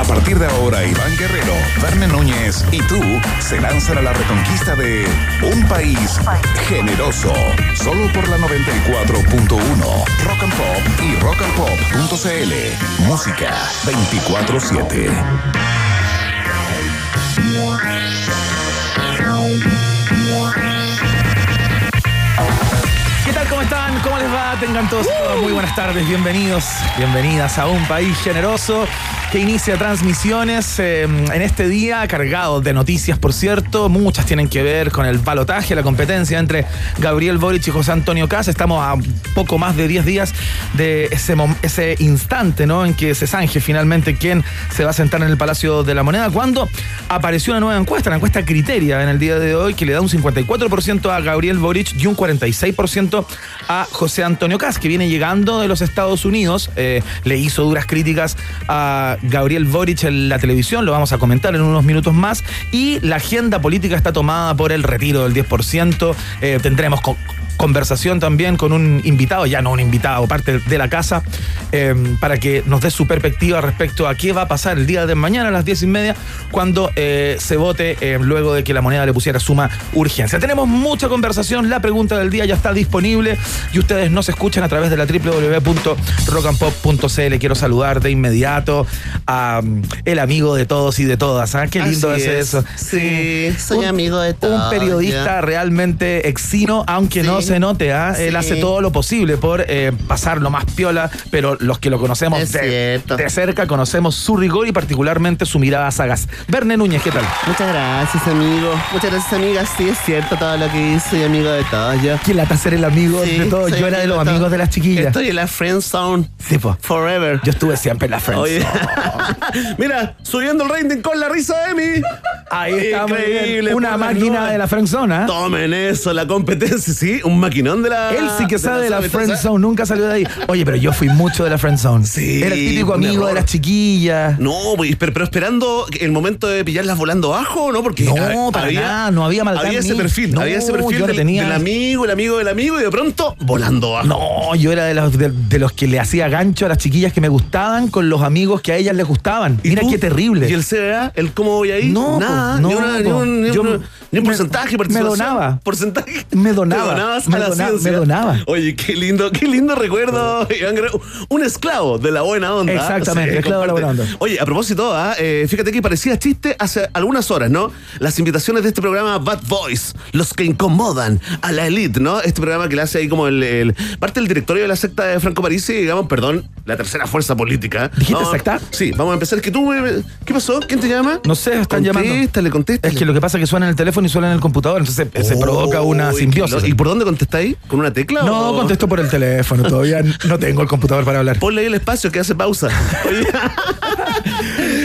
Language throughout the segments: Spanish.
A partir de ahora, Iván Guerrero, Verne Núñez y tú se lanzan a la reconquista de un país generoso. Solo por la 94.1 Rock and Pop y rockandpop.cl. Música 24-7. ¿Qué tal? ¿Cómo están? ¿Cómo les va? Tengan todos muy buenas tardes, bienvenidos, bienvenidas a un país generoso que inicia transmisiones eh, en este día cargado de noticias, por cierto. Muchas tienen que ver con el balotaje, la competencia entre Gabriel Boric y José Antonio Casa. Estamos a poco más de 10 días de ese, ese instante ¿no? en que se zanje finalmente quién se va a sentar en el Palacio de la Moneda. Cuando apareció una nueva encuesta, la encuesta Criteria en el día de hoy, que le da un 54% a Gabriel Boric y un 46% a José Antonio Cas, que viene llegando de los Estados Unidos. Eh, le hizo duras críticas a Gabriel Boric en la televisión, lo vamos a comentar en unos minutos más. Y la agenda política está tomada por el retiro del 10%. Eh, tendremos conversación también con un invitado, ya no un invitado, parte de la casa, eh, para que nos dé su perspectiva respecto a qué va a pasar el día de mañana a las 10 y media, cuando eh, se vote eh, luego de que la moneda le pusiera suma urgencia. Tenemos mucha conversación, la pregunta del día ya está disponible y ustedes nos escuchan a través de la www.rockandpop.cl. Quiero saludar de inmediato a mm, el amigo de todos y de todas. ¿ah? Qué lindo es, es. eso. Sí, soy Un- amigo de todos. Un periodista realmente exino, aunque Sí. no se note, ¿ah? él hace todo lo posible por eh, pasar lo más piola, pero los que lo conocemos Es de, de cerca conocemos su rigor y particularmente su mirada sagaz. Verne Núñez, ¿qué tal? Muchas gracias, amigo. Muchas gracias, amiga. Sí, es cierto todo lo que hice. Soy amigo de todos. Yo. ¿Quién lata ser el amigo Sí, de todos? Yo era de los amigos de las chiquillas. Estoy en la friend zone. Sí, po. Forever. Yo estuve siempre en la friends. Oye. Mira, subiendo el rating con la risa de mí. Ahí está. Increíble, Una máquina de la friendzone, ¿ah? Tomen eso, la competencia, sí. Un maquinón de la. Él sí que sabe de la friend zone, nunca salió de ahí. Oye, pero yo fui mucho de la friend zone. Sí, Era el típico amigo de las chiquillas. No, pero, pero esperando el momento de pillarlas volando abajo, ¿no? Porque No, ha- para nada, no había maldad Había ese perfil, No, había ese perfil yo del, tenía- del amigo, el amigo del amigo y de pronto volando abajo. No, yo era de los, de, de los que le hacía gancho a las chiquillas que me gustaban con los amigos que a ellas les gustaban. ¿Y Mira tú? qué terrible. ¿Y el CBA? ¿El cómo voy ahí? No, nada, ni, no, una- ni un, ni Yo un- ni un me- porcentaje, me participación. donaba. Porcentaje. Me donaba. Te Me dona- donaba. Oye, qué lindo, qué lindo recuerdo. Un esclavo de la buena onda. Exactamente, esclavo de la buena onda. Oye, a propósito, ah, eh, fíjate que parecía chiste hace algunas horas, ¿no? Las invitaciones de este programa Bad Boys, los que incomodan a la elite, ¿no? Este programa que le hace ahí como el, el- parte del directorio de la secta de Franco Parisi, digamos, perdón, la tercera fuerza política. ¿Dijiste secta? Sí, vamos a empezar. Que tú, me- ¿Qué pasó? ¿Quién te llama? No sé, están llamando. Contéstale, contéstale. Es que lo que pasa es que suena en el teléfono y suena en el computador, entonces eh, se provoca una qué simbiosis. ¿Y por dónde contestáis? ¿Con una tecla No, o...? contesto por el teléfono, todavía no tengo el computador para hablar. Ponle ahí el espacio que hace pausa.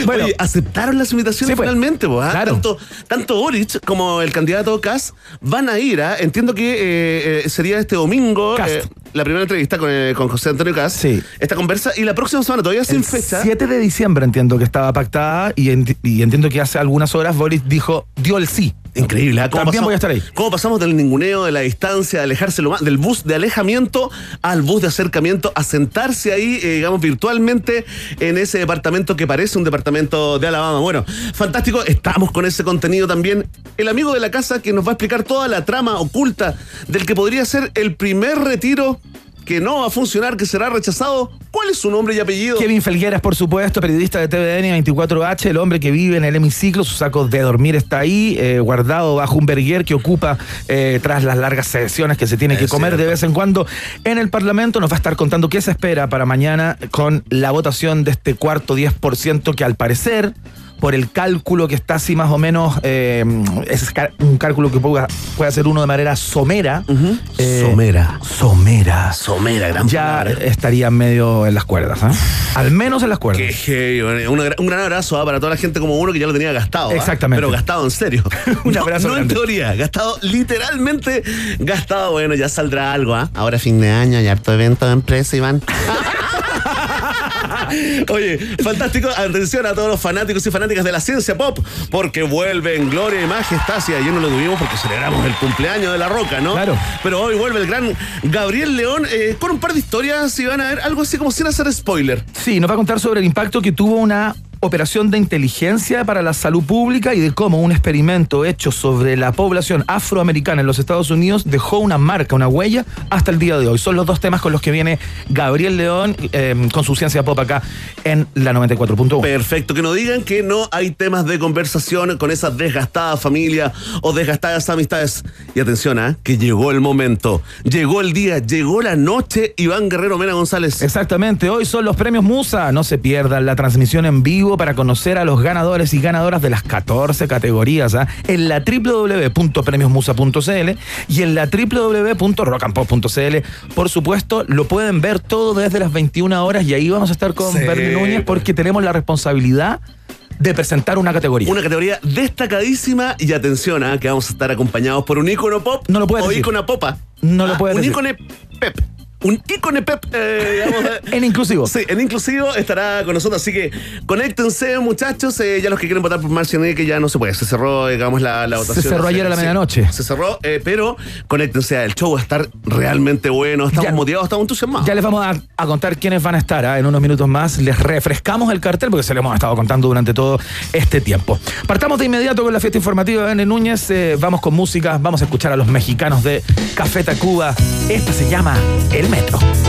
Bueno. Oye, aceptaron las invitaciones Sí, pues. finalmente, ¿ah? Claro. tanto, tanto Boric como el candidato Kass van a ir. ¿ah? Entiendo que eh, eh, sería este domingo eh, la primera entrevista con, eh, con José Antonio Kass. Sí. Esta conversa y la próxima semana, todavía sin El fecha. 7 de diciembre entiendo que estaba pactada y, enti- y entiendo que hace algunas horas Boris dijo, dio el sí. Increíble, ¿ah? ¿Cómo También pasamos- voy a estar ahí. ¿Cómo pasamos del ninguneo, de la distancia, de alejarse lo más, del bus de alejamiento al bus de acercamiento, a sentarse ahí, eh, digamos, virtualmente en ese departamento que parece un departamento de Alabama? Bueno, fantástico, estamos con ese contenido también. El amigo de la casa que nos va a explicar toda la trama oculta del que podría ser el primer retiro que no va a funcionar, que será rechazado. ¿Cuál es su nombre y apellido? Kevin Felgueras, por supuesto, periodista de TVN 24H, el hombre que vive en el hemiciclo, su saco de dormir está ahí, eh, guardado bajo un berguer que ocupa eh, tras las largas sesiones que se tiene que comer de vez en cuando en el Parlamento. Nos va a estar contando qué se espera para mañana con la votación de este cuarto 10% que al parecer por el cálculo que está así más o menos, eh, es un cálculo que puede, hacer uno de manera somera. Eh, somera. Somera. Somera, gran Ya estaría medio en las cuerdas, ¿eh? Al menos en las cuerdas. un gran abrazo para toda la gente como uno que ya lo tenía gastado. Exactamente. Pero gastado en serio. un abrazo. No, en teoría, gastado literalmente gastado. Bueno, ya saldrá algo, ¿ah? Ahora fin de año y harto evento de empresa, Iván. Oye, fantástico. Atención a todos los fanáticos y fanáticas de la ciencia pop, porque vuelven Gloria y Majestad. Y ayer no lo tuvimos porque celebramos el cumpleaños de la Roca, ¿no? Claro. Pero hoy vuelve el gran Gabriel León eh, con un par de historias y van a ver algo así como sin hacer spoiler. Sí, nos va a contar sobre el impacto que tuvo una operación de inteligencia para la salud pública y de cómo un experimento hecho sobre la población afroamericana en los Estados Unidos dejó una marca, una huella hasta el día de hoy. Son los dos temas con los que viene Gabriel León em, con su ciencia pop acá en la 94.1. Perfecto, que no digan que no hay temas de conversación con esa desgastada familia o desgastadas amistades. Y atención, ¿eh? que llegó el momento, llegó el día, llegó la noche, Iván Guerrero Mena González. Exactamente, hoy son los premios Musa, no se pierdan la transmisión en vivo para conocer a los ganadores y ganadoras de las 14 categorías ¿ah? en la www.premiosmusa.cl y en la www.rockandpop.cl. Por supuesto, lo pueden ver todo desde las 21 horas y ahí vamos a estar con Bernie Núñez porque tenemos la responsabilidad de presentar una categoría. Una categoría destacadísima y atención, ¿ah? que vamos a estar acompañados por un ícono pop no lo puede o decir. ícono popa. No lo ah, puede un decir. ícono pep un ícone Pep, eh, en inclusivo. Sí, en inclusivo estará con nosotros, así que conéctense, muchachos. Eh, ya los que quieren votar por Marciané, que ya no se puede, se cerró, digamos, la, la votación. Se cerró ayer a la medianoche. Se cerró, eh, pero conéctense, el show va a estar realmente bueno. Estamos motivados, estamos entusiasmados. Ya les vamos a, contar quiénes van a estar ¿ah? en unos minutos más. Les refrescamos el cartel porque se lo hemos estado contando durante todo este tiempo. Partamos de inmediato con la fiesta informativa de N. Núñez. vamos con música, vamos a escuchar a los mexicanos de Café Tacuba. Esta se llama El Metro.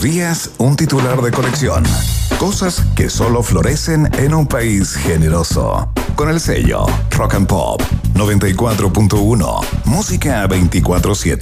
Días, un titular de colección. Cosas que solo florecen en un país generoso. Con el sello Rock and Pop 94.1, música 24-7.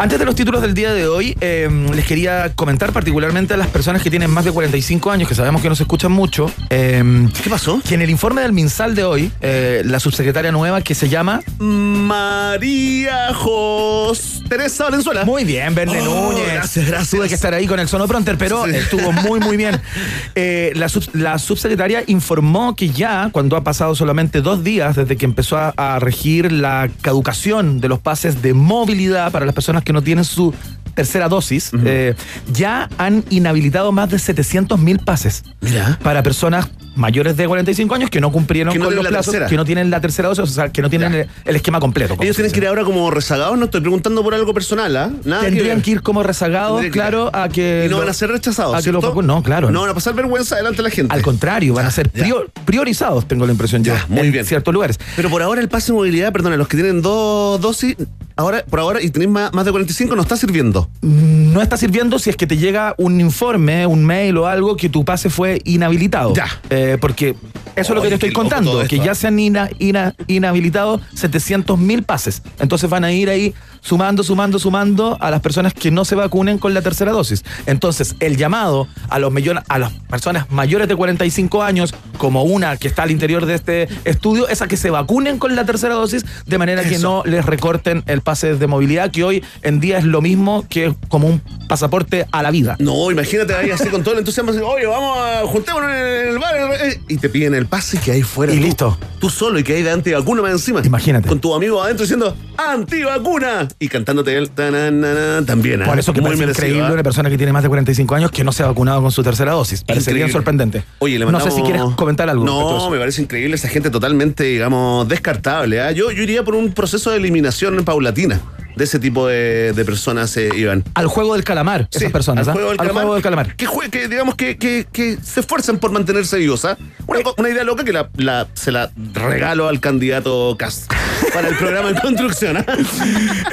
Antes de los títulos del día de hoy, eh, les quería comentar particularmente a las personas que tienen más de 45 años, que sabemos que nos escuchan mucho. eh, ¿Qué pasó? Que en el informe del MinSal de hoy, eh, la subsecretaria nueva que se llama. María Jos Teresa Valenzuela. Muy bien, Verne Oh, Núñez. gracias, gracias. Tuve que estar ahí con el sonopronter, pero Sí. estuvo muy, muy bien. Eh, la, sub- la subsecretaria informó que ya, cuando ha pasado solamente dos días desde que empezó a, a regir la caducación de los pases de movilidad para las personas que no tienen su tercera dosis, eh, ya han inhabilitado más de 700 mil pases Mira. para personas mayores de 45 años que no cumplieron Que no con los la plazos, tercera. que no tienen la tercera dosis, o sea, que no tienen el, el esquema completo. Ellos tienen que ir ahora como rezagados, no estoy preguntando por algo personal, ¿ah? Tendrían que ir como rezagados, claro, a que. Y no lo- van a ser rechazados. A que. No, claro. No van a pasar vergüenza delante de la gente. Al contrario, van a ser prior- priorizados, tengo la impresión Ya, yo, muy en bien. ciertos lugares. Pero por ahora el pase de movilidad, perdona, los que tienen dos dosis, ahora, por ahora, y tenéis más, más de 45, no está sirviendo. No está sirviendo si es que te llega un informe, un mail o algo que tu pase fue inhabilitado. Ya. Eh, porque eso es lo que te estoy contando, que ya ¿ah? se han ina- ina- inhabilitado 700 mil pases. Entonces van a ir ahí sumando, sumando, sumando a las personas que no se vacunen con la tercera dosis. Entonces, el llamado a los a las personas mayores de 45 años, como una que está al interior de este estudio, es a que se vacunen con la tercera dosis, de manera que no les recorten el pase de movilidad, que hoy en día es lo mismo que como un pasaporte a la vida. No, imagínate ahí así con todo el entusiasmo, oye, vamos a juntémonos en el bar, eh, y te piden el pase que hay fuera. Y tú- listo. Tú solo y que hay de antivacuna más encima. Imagínate. Con tu amigo adentro diciendo, antivacuna. Y cantándote tananana, también. ¿ah? Por eso que Muy parece increíble ¿ah? una persona que tiene más de 45 años que no se ha vacunado con su tercera dosis. Parece bien Increíble. sorprendente. Oye, le no mandamos... sé si quieres comentar algo. No, me parece increíble esa gente totalmente, digamos, descartable. Yo, yo iría por un proceso de eliminación paulatina de ese tipo de, de personas, eh, Iván. Al juego del calamar, Sí, esas personas. Al ¿ah? juego del Al calamar. juego del calamar. Que, digamos que, que, que se esfuerzan por mantenerse vivos. ¿ah? Una, co- una idea loca que la, la- se la regalo al candidato Cast para el programa en construcción. ¿ah?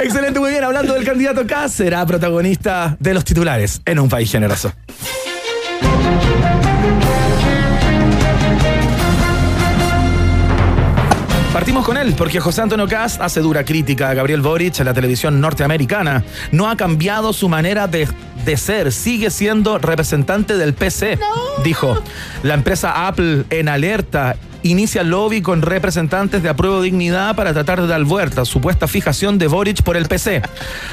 Excelente, muy bien. Hablando del candidato K, será protagonista de los titulares en un país generoso. Partimos con él, porque José Antonio Cast hace dura crítica a Gabriel Boric en la televisión norteamericana. No ha cambiado su manera de, de ser, sigue siendo representante del PC, dijo. La empresa Apple en alerta inicia lobby con representantes de Apruebo Dignidad para tratar de dar vuelta a supuesta fijación de Boric por el PC.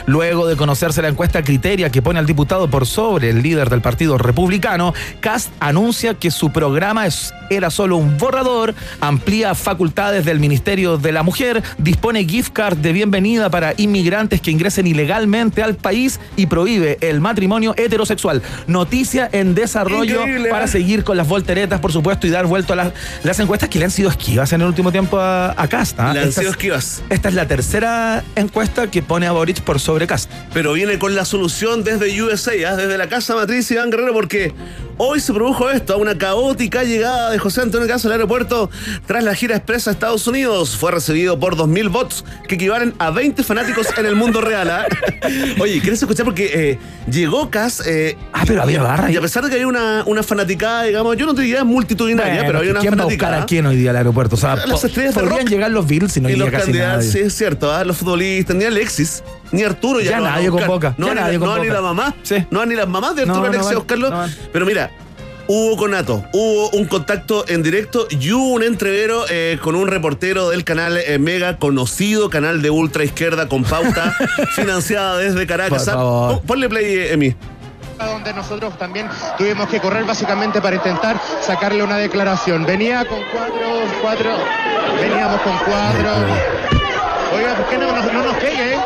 Luego de conocerse la encuesta Criteria que pone al diputado por sobre el líder del Partido Republicano, Cast anuncia que su programa es- era solo un borrador, amplía facultades del Ministerio de la Mujer, dispone gift card de bienvenida para inmigrantes que ingresen ilegalmente al país y prohíbe el matrimonio heterosexual. Noticia en desarrollo Increíble, para ¿eh? seguir con las volteretas, por supuesto, y dar vuelto a las, las encuestas que le han sido esquivas en el último tiempo a, a Cast. ¿ah? Le han sido es- esquivas. Esta es la tercera encuesta que pone a Boric por sobre Cast. Pero viene con la solución desde USA, ¿ah? desde la casa matriz Iván Guerrero, porque hoy se produjo esto, una caótica llegada de José Antonio Cast al aeropuerto tras la gira expresa a Estados Unidos. Fue recibido por 2.000 bots que equivalen a 20 fanáticos en el mundo real. ¿ah? Oye, ¿quieres escuchar? Porque eh, llegó Cast... eh, Ah, pero había barra. Y a pesar de que hay una, una fanaticada, digamos, yo no te diría multitudinaria, Bueno, pero había una ¿Quién va a buscar fanaticada. Quién hoy día al aeropuerto? O sea, Las estrellas de podrían rock. llegar los Beatles y no y los casi candidatos, nadie. sí, es cierto, ¿ah? los futbolistas, ni Alexis, ni Arturo ya, Ya a nadie convoca, No, ya ni, nadie no, convoca. ni la mamá. Sí. No, ni las mamás de No, Arturo no Alexis no van. Pero mira, hubo conato, hubo un contacto en directo y hubo un entrevero eh, con un reportero del canal eh, Mega, conocido canal de ultra izquierda con pauta, financiada desde Caracas. Por ¿ah? favor. Pon- Ponle play, Emi. Donde nosotros también tuvimos que correr básicamente para intentar sacarle una declaración. Venía con cuatro, cuatro, veníamos con cuatro. Oiga, ¿por qué no, nos- no nos pegue? eh?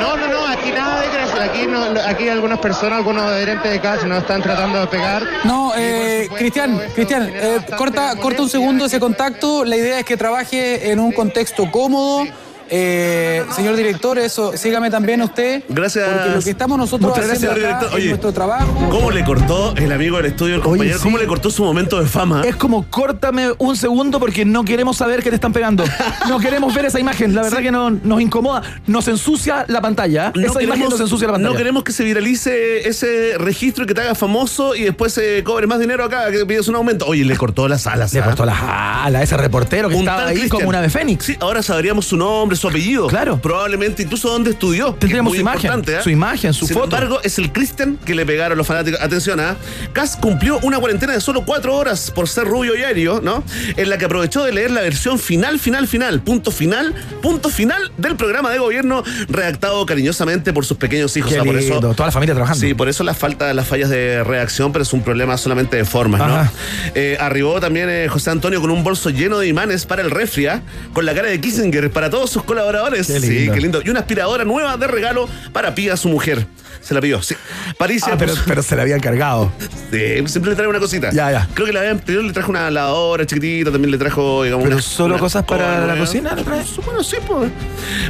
No, no, no, aquí nada de gracia. Aquí, no, aquí algunas personas, algunos adherentes de casa nos están tratando de pegar. No, eh, supuesto, Cristian, Cristian, eh, corta, corta un segundo ese contacto. La idea es que trabaje en un contexto cómodo, Eh, señor director, eso, sígame también usted. Gracias. Porque lo que estamos nosotros Muchas haciendo gracias, acá director. es Oye, nuestro trabajo. ¿Cómo le cortó el amigo del estudio, el compañero? sí. ¿Cómo le cortó su momento de fama? Es como córtame un segundo porque no queremos saber que te están pegando. No queremos ver esa imagen. La verdad que no, nos incomoda. Nos ensucia la pantalla. esa imagen nos ensucia la pantalla. no queremos que se viralice ese registro y que te haga famoso y después se cobre más dinero acá, que pides un aumento. Oye, le cortó las alas. Le ¿ah? cortó las alas, ese reportero que Un estaba ahí como una ave fénix. Sí, ahora sabríamos su nombre, su apellido. Claro. Probablemente incluso dónde estudió. Tendríamos Muy su imagen, ¿ah? su imagen, su Sin foto. embargo, es el Christian que le pegaron los fanáticos. Atención, ¿ah? Cass cumplió una cuarentena de solo cuatro horas por ser rubio y aéreo, ¿no? En la que aprovechó de leer la versión final, final, final, punto final, punto final del programa de gobierno redactado cariñosamente por sus pequeños hijos. Qué O sea, por lindo, eso toda la familia trabajando. Sí, por eso la falta, las fallas de reacción, pero es un problema solamente de formas, ¿no? Eh, arribó también eh, José Antonio con un bolso lleno de imanes para el refri, ¿ah? con la cara de Kissinger para todos sus colaboradores. Qué Sí, qué lindo. Y una aspiradora nueva de regalo para Pía, su mujer. Se la pidió, sí. París Ah, pero, pero se le habían cargado. Sí, siempre le trae una cosita. Ya, ya. Creo que la vez anterior le trajo una lavadora chiquitita, también le trajo, digamos, ¿Pero una- solo una cosas para la cocina trae? Bueno, sí, pues.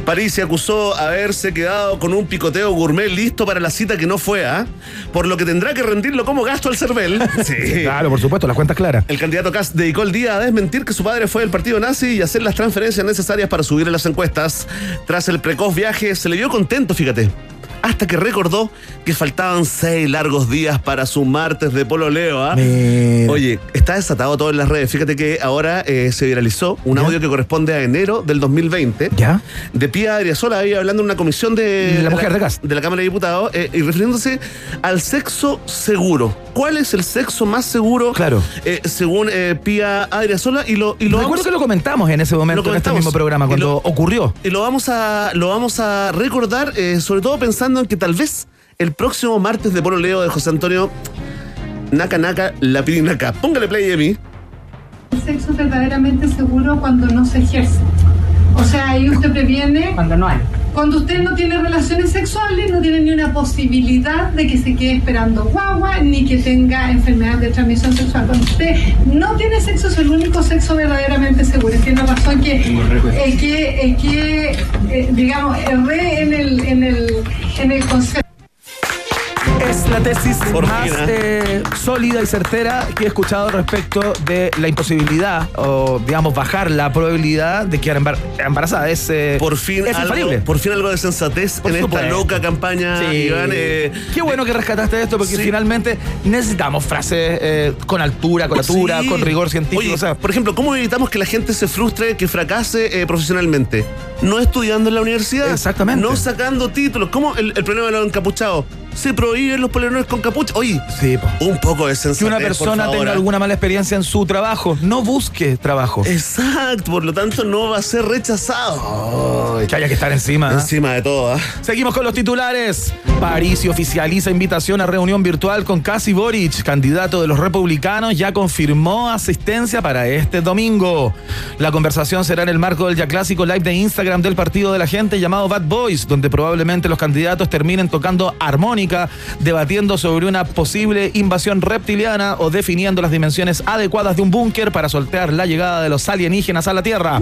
París se acusó haberse quedado con un picoteo gourmet listo para la cita que no fue, ¿ah? Por lo que tendrá que rendirlo como gasto al CERVEL. Sí. Claro, por supuesto, las cuentas claras. El candidato Kass dedicó el día a desmentir que su padre fue del partido nazi y hacer las transferencias necesarias para subir en las encuestas. Tras el precoz viaje, se le vio contento, fíjate. Hasta que recordó que faltaban seis largos días para su martes de pololeo. ¿ah? Mira. Oye, está desatado todo en las redes. Fíjate que ahora eh, se viralizó un ¿Ya? audio que corresponde a enero del 2020. ¿Ya? De Pía Adriasola ahí hablando en una comisión de, La mujer de Kast. de la Cámara de Diputados eh, y refiriéndose al sexo seguro. ¿Cuál es el sexo más seguro? Claro. eh, según eh, Pía Adriasola y lo y lo Recuerdo que lo comentamos en ese momento, en este mismo programa, Y cuando lo- ocurrió. y lo vamos a lo vamos a recordar eh, sobre todo pensando en que tal vez el próximo martes de Polo Leo de José Antonio Naka Naka la pirinaca. Póngale play a mí. El sexo es verdaderamente seguro cuando no se ejerce. O sea, ahí usted previene Cuando no hay. Cuando usted no tiene relaciones sexuales, no tiene ni una posibilidad de que se quede esperando guagua ni que tenga enfermedad de transmisión sexual. Cuando usted no tiene sexo es el único sexo verdaderamente seguro. Tiene razón que el que, el que eh, digamos, erré en el, en el, en el concepto. Es la tesis más fin, eh, sólida y certera que he escuchado respecto de la imposibilidad o, digamos, bajar la probabilidad de quedar embar- embarazada. Es, eh, Por fin, es algo, por fin algo de sensatez Por en esta loca campaña, Sí. Iván. eh, Qué bueno que rescataste esto porque Sí. finalmente necesitamos frases eh, con altura, con altura, Sí. con rigor científico. Oye, o sea, por ejemplo, ¿cómo evitamos que la gente se frustre, que fracase eh, profesionalmente? No estudiando en la universidad. Exactamente. No sacando títulos. ¿Cómo el, el problema de los encapuchados? Se prohíben los polerones con capucha. Oye, sí, un poco de sensatez, que una por persona tenga ¿ah? alguna mala experiencia en su trabajo, no busque trabajo. Exacto, por lo tanto no va a ser rechazado. Ay, que haya que estar encima. ¿ah? Encima de todo, ¿ah? Seguimos con los titulares. París oficializa invitación a reunión virtual con Casi Boric, candidato de los republicanos, ya confirmó asistencia para este domingo. La conversación será en el marco del ya clásico live de Instagram del partido de la gente llamado Bad Boys, donde probablemente los candidatos terminen tocando armónica, debatiendo sobre una posible invasión reptiliana o definiendo las dimensiones adecuadas de un búnker para sortear la llegada de los alienígenas a la Tierra.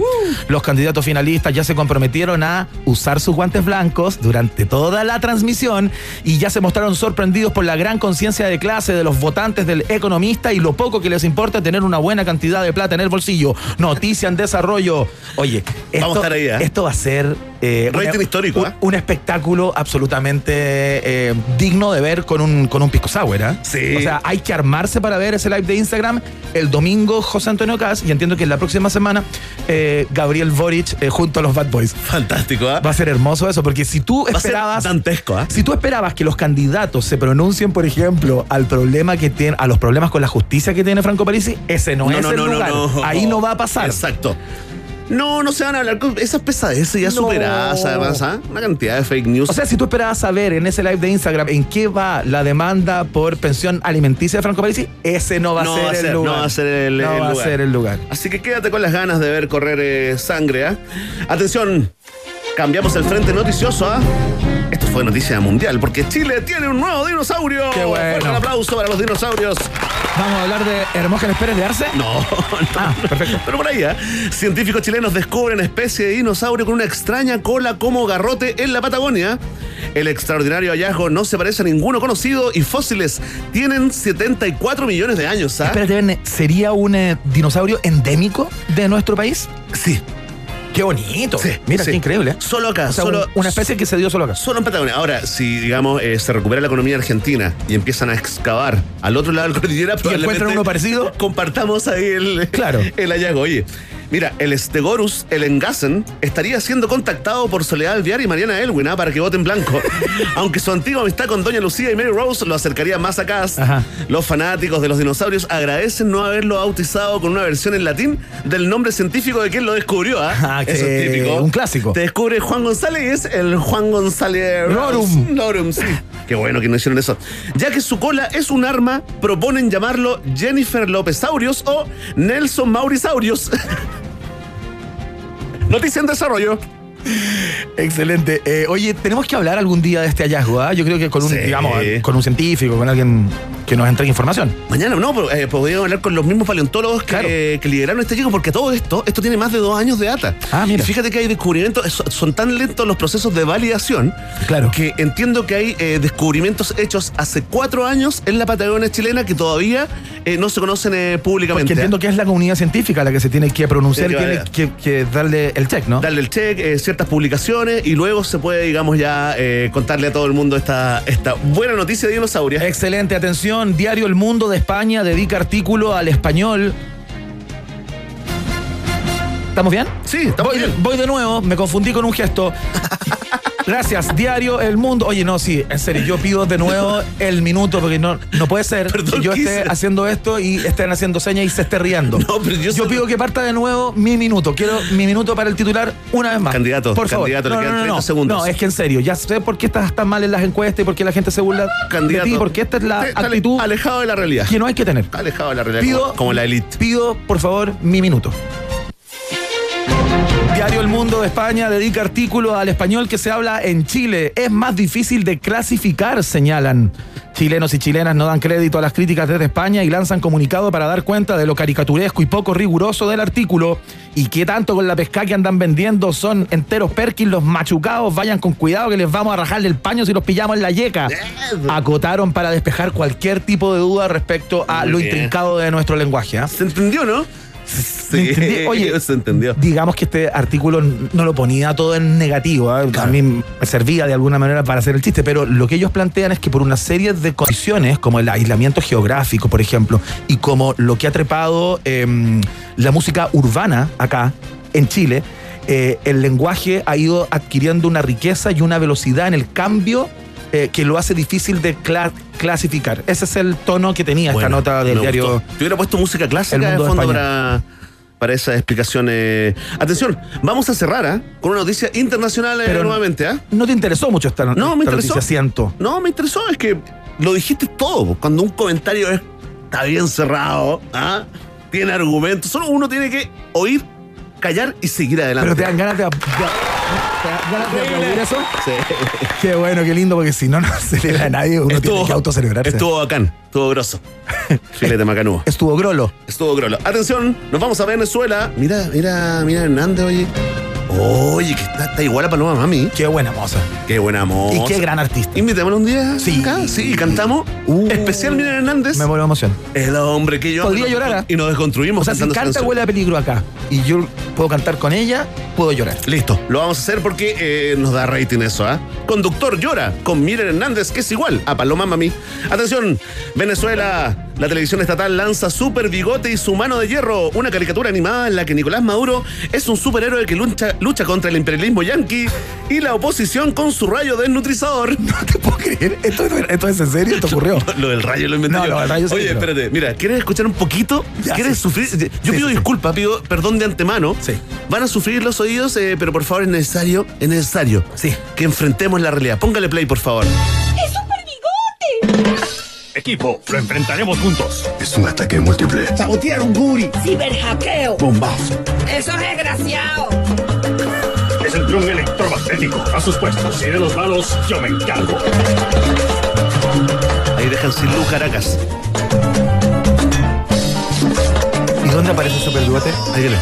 Los candidatos finalistas ya se comprometieron a usar sus guantes blancos durante toda la transmisión y ya se mostraron sorprendidos por la gran conciencia de clase de los votantes del economista y lo poco que les importa tener una buena cantidad de plata en el bolsillo. Noticia en desarrollo. Oye, esto, Vamos a estar ahí, ¿eh? esto va a ser eh, histórico, un, ¿eh? un espectáculo absolutamente eh, digno de ver con un, con un pisco sour. ¿eh? Sí. O sea, hay que armarse para ver ese live de Instagram el domingo José Antonio Cas y entiendo que la próxima semana eh, Gabriel Boric eh, junto a los Bad Boys. Fantástico, ¿ah? Va a ser hermoso eso, porque si tú Va a ser esperabas. dantesco, ¿ah? Si tú esperabas que los candidatos se pronuncien, por ejemplo, al problema que tiene, a los problemas con la justicia que tiene Franco Parisi, ese no, es el lugar. Ahí no va a pasar. Exacto. No, no se van a hablar con esas pesadeces ya No. superadas, además, ¿ah? Una cantidad de fake news. O sea, si tú esperabas saber en ese live de Instagram en qué va la demanda por pensión alimenticia de Franco Parisi, ese no va a No ser va a el lugar. no va a ser el- No el va a lugar. ser el lugar. Así que quédate con las ganas de ver correr eh, sangre, ¿ah? Atención, cambiamos el frente noticioso, ¿ah? Esto fue noticia mundial porque Chile tiene un nuevo dinosaurio. Qué bueno. Fuerte el aplauso para los dinosaurios. Vamos a hablar de Hermógenes Pérez de Arce. No, no, Ah, perfecto. Pero por ahí, ¿eh? científicos chilenos descubren especie de dinosaurio con una extraña cola como garrote en la Patagonia. El extraordinario hallazgo no se parece a ninguno conocido y fósiles tienen 74 millones de años. ¿ah? Espérate, Verne, ¿sería un eh, dinosaurio endémico de nuestro país? Sí, Qué bonito. sí. Mira, sí. qué increíble. ¿eh? Solo acá, O sea, solo, un- una especie que se dio solo acá. Solo en Patagonia. Ahora, si, digamos, eh, se recupera la economía argentina y empiezan a excavar al otro lado de la cordillera, encuentran probablemente uno parecido? Compartamos ahí el, Claro. el hallazgo. Oye, mira, el Stegorus, el Engassen, estaría siendo contactado por Soledad Alviar y Mariana Elwin ¿ah? para que voten blanco. Aunque su antigua amistad con Doña Lucía y Mary Rose lo acercaría más a Cast, Ajá. los fanáticos de los dinosaurios agradecen no haberlo bautizado con una versión en latín del nombre científico de quien lo descubrió. ¿ah? Ah, Eso es típico. un clásico. Te descubre Juan González y es el Juan González Lorum. Lorum, sí. Qué bueno que no hicieron eso. Ya que su cola es un arma, proponen llamarlo Jennifer Lopesaurios o Nelson Maurisaurios. Noticia en desarrollo. Excelente. Eh, oye, tenemos que hablar algún día de este hallazgo, ¿ah? Yo creo que con un, Sí. digamos, con un científico, con alguien que nos entregue información. Mañana no, pero, eh, podríamos hablar con los mismos paleontólogos que, Claro. que lideraron este hallazgo, porque todo esto, esto tiene más de dos años de data. Ah, mira. Y fíjate que hay descubrimientos, son, tan lentos los procesos de validación, Claro. que entiendo que hay eh, descubrimientos hechos hace cuatro años en la Patagonia chilena que todavía eh, no se conocen eh, públicamente. Porque entiendo que es la comunidad científica la que se tiene que pronunciar y Tiene tiene que que, darle el check, ¿no? darle el check, eh, ciertas publicaciones y luego se puede, digamos, ya eh, contarle a todo el mundo esta, esta buena noticia de dinosauria. Excelente, atención. Diario El Mundo de España dedica artículo al español. ¿Estamos bien? Sí, estamos voy, bien. voy de nuevo, me confundí con un gesto. Gracias, Diario El Mundo. Oye, no, sí, en serio, yo pido de nuevo el minuto porque no, no puede ser Perdón, que yo esté haciendo esto y estén haciendo señas y se esté riendo. No, pero yo pido que parta de nuevo mi minuto. Quiero mi minuto para el titular una vez más. Candidato, por favor. candidato, le no, quedan no, no, 30 no. segundos. No, es que en serio, ya sé por qué estás tan mal en las encuestas y por qué la gente se burla Candidato. de ti, porque esta es la Está- actitud alejado de la realidad. que no hay que tener. Alejado de la realidad Pido, como, como la elite. Pido, por favor, mi minuto. Diario El Mundo de España dedica artículo al español que se habla en Chile. Es más difícil de clasificar, señalan. Chilenos y chilenas no dan crédito a las críticas desde España y lanzan comunicado para dar cuenta de lo caricaturesco y poco riguroso del artículo y que tanto con la pesca que andan vendiendo son enteros perkins los machucados. Vayan con cuidado que les vamos a rajarle el paño si los pillamos en la yeca. Acotaron para despejar cualquier tipo de duda respecto a lo intrincado de nuestro lenguaje. ¿ah? ¿Se entendió, no? ¿Me entendí? Oye, se entendió. Digamos que este artículo no lo ponía todo en negativo, ¿ah? a mí me servía de alguna manera para hacer el chiste, pero lo que ellos plantean es que por una serie de condiciones, como el aislamiento geográfico, por ejemplo, y como lo que ha trepado em, la música urbana acá en Chile, eh, el lenguaje ha ido adquiriendo una riqueza y una velocidad en el cambio eh, que lo hace difícil de cla- clasificar. Ese es el tono que tenía esta Bueno, nota del diario. gustó. Te hubiera puesto música El clásica de Mundo de fondo para, para esas explicaciones. Atención, vamos a cerrar ¿ah? con una noticia internacional eh, Pero- nuevamente. ¿ah? No te interesó mucho esta, no- No, me esta interesó. noticia, siento. No, me interesó, es que lo dijiste todo. Cuando un comentario es- está bien cerrado, ¿ah? tiene argumentos, solo uno tiene que oír, callar y seguir adelante. Pero te dan ganas de- te eso. Sí. Qué bueno, qué lindo, porque si no, no celebra a nadie, uno tiene que autocelebrarse. Estuvo bacán, estuvo grosso. Filete macanúo. Estuvo grolo. Estuvo grolo. Atención, nos vamos a Venezuela. Mira, mira, mira Hernández, oye. Oye, que está, está igual a Paloma Mami. Qué buena moza. Qué buena moza. Y qué gran artista. Invitémoslo un día Sí. acá. Sí, y cantamos. Uh. Especial Miriam Hernández. Me vuelvo emoción. El hombre que yo. Podría llorar, ¿ah? Y nos desconstruimos O sea, si canta canción. huele a peligro acá y yo puedo cantar con ella, puedo llorar. Listo, lo vamos a hacer porque eh, nos da rating eso, ¿ah? Conductor llora con Miriam Hernández, que es igual a Paloma Mami. Atención, Venezuela. La televisión estatal lanza Super Bigote y su mano de hierro, una caricatura animada en la que Nicolás Maduro es un superhéroe que lucha, lucha contra el imperialismo yanqui y la oposición con su rayo desnutrizador. No te puedo creer. ¿Esto, esto es en serio? ¿Esto ocurrió? Lo del rayo lo inventé No, yo. lo del rayo Oye, espérate, mira, ¿quieres escuchar un poquito? Ya, ¿Quieres sí. sufrir? Yo Sí, pido sí. disculpas, pido perdón de antemano. Sí. Van a sufrir los oídos, eh, pero por favor es necesario, es necesario Sí. que enfrentemos la realidad. Póngale play, por favor. ¡Es Super Bigote! Equipo, lo enfrentaremos juntos. Es un ataque múltiple. ¡Ciberhackeo! Bombazo. ¡Eso es desgraciado! Es el cinturón electromagnético. A sus puestos y de los lados yo me encargo. Ahí dejan sin luz Caracas. ¿Y dónde aparece bigote? Ahí viene.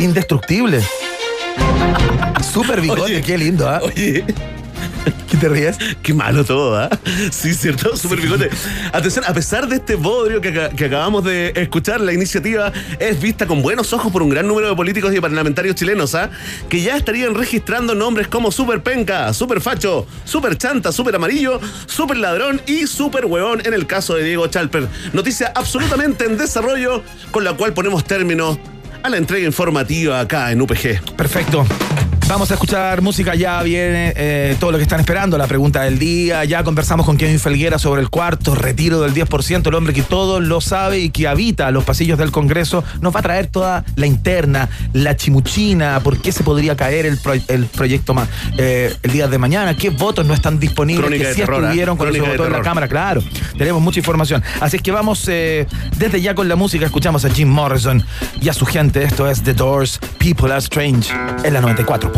Indestructible. Super bigote, Oye. qué lindo, ¿ah? Oye, ¿Qué te ríes? qué malo todo, ¿ah? Sí, cierto, super bigote. Atención, a pesar de este bodrio que acabamos de escuchar, la iniciativa es vista con buenos ojos por un gran número de políticos y parlamentarios chilenos, ¿ah? Que ya estarían registrando nombres como Super Penca, Super Facho, Super Chanta, Super Amarillo, Super Ladrón y Super Hueón en el caso de Diego Chalper. Noticia absolutamente en desarrollo con la cual ponemos término a la entrega informativa acá en UPG. Perfecto. Vamos a escuchar música, ya viene eh, todo lo que están esperando, la pregunta del día, ya conversamos con Kevin Felguera sobre el cuarto retiro del 10%, el hombre que todo lo sabe y que habita los pasillos del Congreso, nos va a traer toda la interna, la chimuchina, por qué se podría caer el, pro- el proyecto más eh, el día de mañana, qué votos no están disponibles, Crónica que sí terror, ¿eh? estuvieron se Crónica de votó en la. Cámara, claro, tenemos mucha información. Así es que vamos eh, desde ya con la música, escuchamos a Jim Morrison y a su gente, esto es The Doors, People Are Strange, en la 94.1.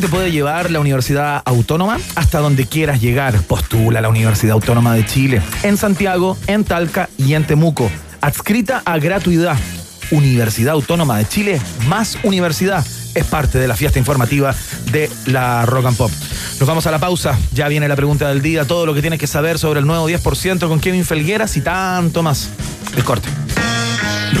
Te puede llevar la Universidad Autónoma? Hasta donde quieras llegar. Postula la Universidad Autónoma de Chile. En Santiago, en Talca y en Temuco. Adscrita a gratuidad. Universidad Autónoma de Chile más universidad. Es parte de la fiesta informativa de la Rock and Pop. Nos vamos a la pausa. Ya viene la pregunta del día. Todo lo que tienes que saber sobre el nuevo 10% con Kevin Felgueras y tanto más. El corte.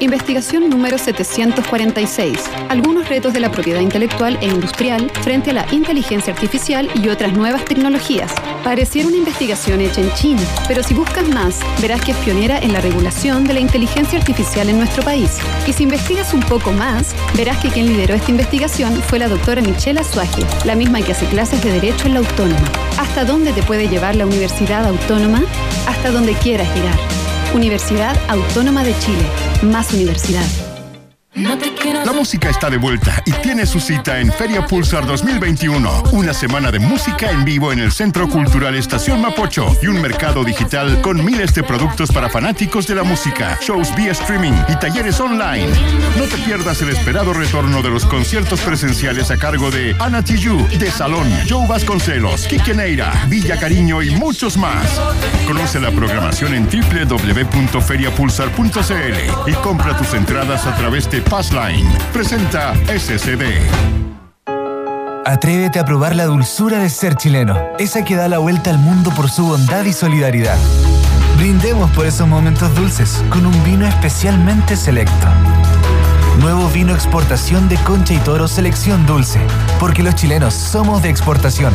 Investigación número 746. Algunos retos de la propiedad intelectual e industrial frente a la inteligencia artificial y otras nuevas tecnologías. Pareciera una investigación hecha en China, pero si buscas más, verás que es pionera en la regulación de la inteligencia artificial en nuestro país. Y si investigas un poco más, verás que quien lideró esta investigación fue la doctora Michelle Azuaje, la misma que hace clases de Derecho en la Autónoma. ¿Hasta dónde te puede llevar la Universidad Autónoma? Hasta donde quieras llegar. Universidad Autónoma de Chile. Más universidad. La música está de vuelta y tiene su cita en Feria Pulsar 2021. Una semana de música en vivo en el Centro Cultural Estación Mapocho y un mercado digital con miles de productos para fanáticos de la música, shows vía streaming y talleres online. No te pierdas el esperado retorno de los conciertos presenciales a cargo de Ana Tijoux, De Salón, Joe Vasconcelos, Kike Neira, Villa Cariño y muchos más. Conoce la programación en www.feriapulsar.cl y compra tus entradas a través de Passline. Presenta SCD. Atrévete a probar la dulzura de ser chileno, esa que da la vuelta al mundo por su bondad y solidaridad. Brindemos por esos momentos dulces con un vino especialmente selecto. Nuevo vino exportación de Concha y Toro Selección Dulce, porque los chilenos somos de exportación.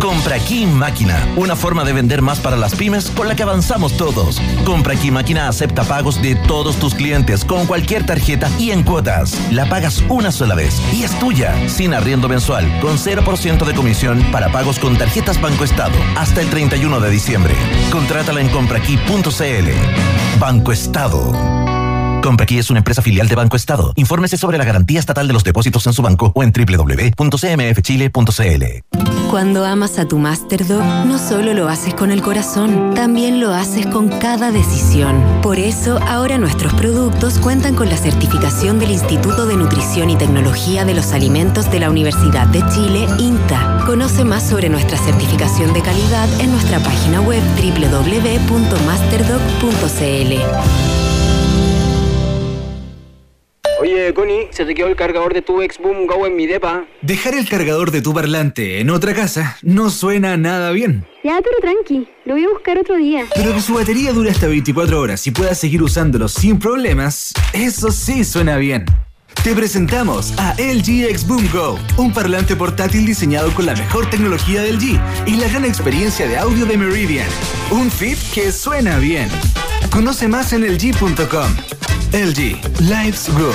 Compra aquí Máquina, una forma de vender más para las pymes con la que avanzamos todos. Compra aquí Máquina acepta pagos de todos tus clientes con cualquier tarjeta y en cuotas. La pagas una sola vez y es tuya, sin arriendo mensual, con 0% de comisión para pagos con tarjetas Banco Estado hasta el 31 de diciembre. Contrátala en compraaqui.cl. Banco Estado. Compra aquí es una empresa filial de Banco Estado. Infórmese sobre la garantía estatal de los depósitos en su banco o en www.cmfchile.cl. Cuando amas a tu Masterdog, no solo lo haces con el corazón, también lo haces con cada decisión. Por eso, ahora nuestros productos cuentan con la certificación del Instituto de Nutrición y Tecnología de los Alimentos de la Universidad de Chile, INTA. Conoce más sobre nuestra certificación de calidad en nuestra página web www.masterdog.cl. Oye, Connie, se te quedó el cargador de tu X-Boom Go en mi depa. Dejar el cargador de tu parlante en otra casa no suena nada bien. Ya, pero tranqui, lo voy a buscar otro día. Pero que su batería dure hasta 24 horas y puedas seguir usándolo sin problemas, eso sí suena bien. Te presentamos a LG X Boom Go, un parlante portátil diseñado con la mejor tecnología del G y la gran experiencia de audio de Meridian. Un fit que suena bien. Conoce más en LG.com. LG, Life's Good.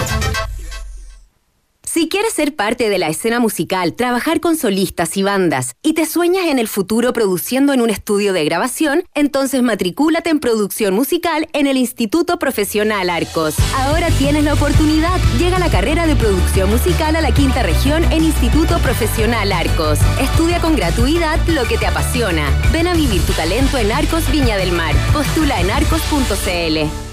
Si quieres ser parte de la escena musical, trabajar con solistas y bandas y te sueñas en el futuro produciendo en un estudio de grabación, entonces matricúlate en producción musical en el Instituto Profesional Arcos. Ahora tienes la oportunidad. Llega la carrera de producción musical a la quinta región en Instituto Profesional Arcos. Estudia con gratuidad lo que te apasiona. Ven a vivir tu talento en Arcos Viña del Mar. Postula en arcos.cl.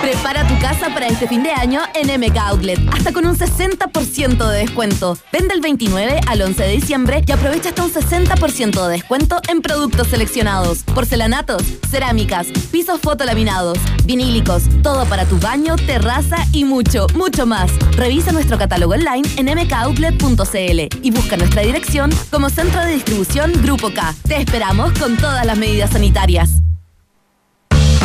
Prepara tu casa para este fin de año en MK Outlet, hasta con un 60% de descuento. Vende el 29 al 11 de diciembre y aprovecha hasta un 60% de descuento en productos seleccionados, porcelanatos, cerámicas, pisos fotolaminados, vinílicos, todo para tu baño, terraza y mucho, mucho más. Revisa nuestro catálogo online en mkoutlet.cl y busca nuestra dirección como Centro de Distribución Grupo K. Te esperamos con todas las medidas sanitarias.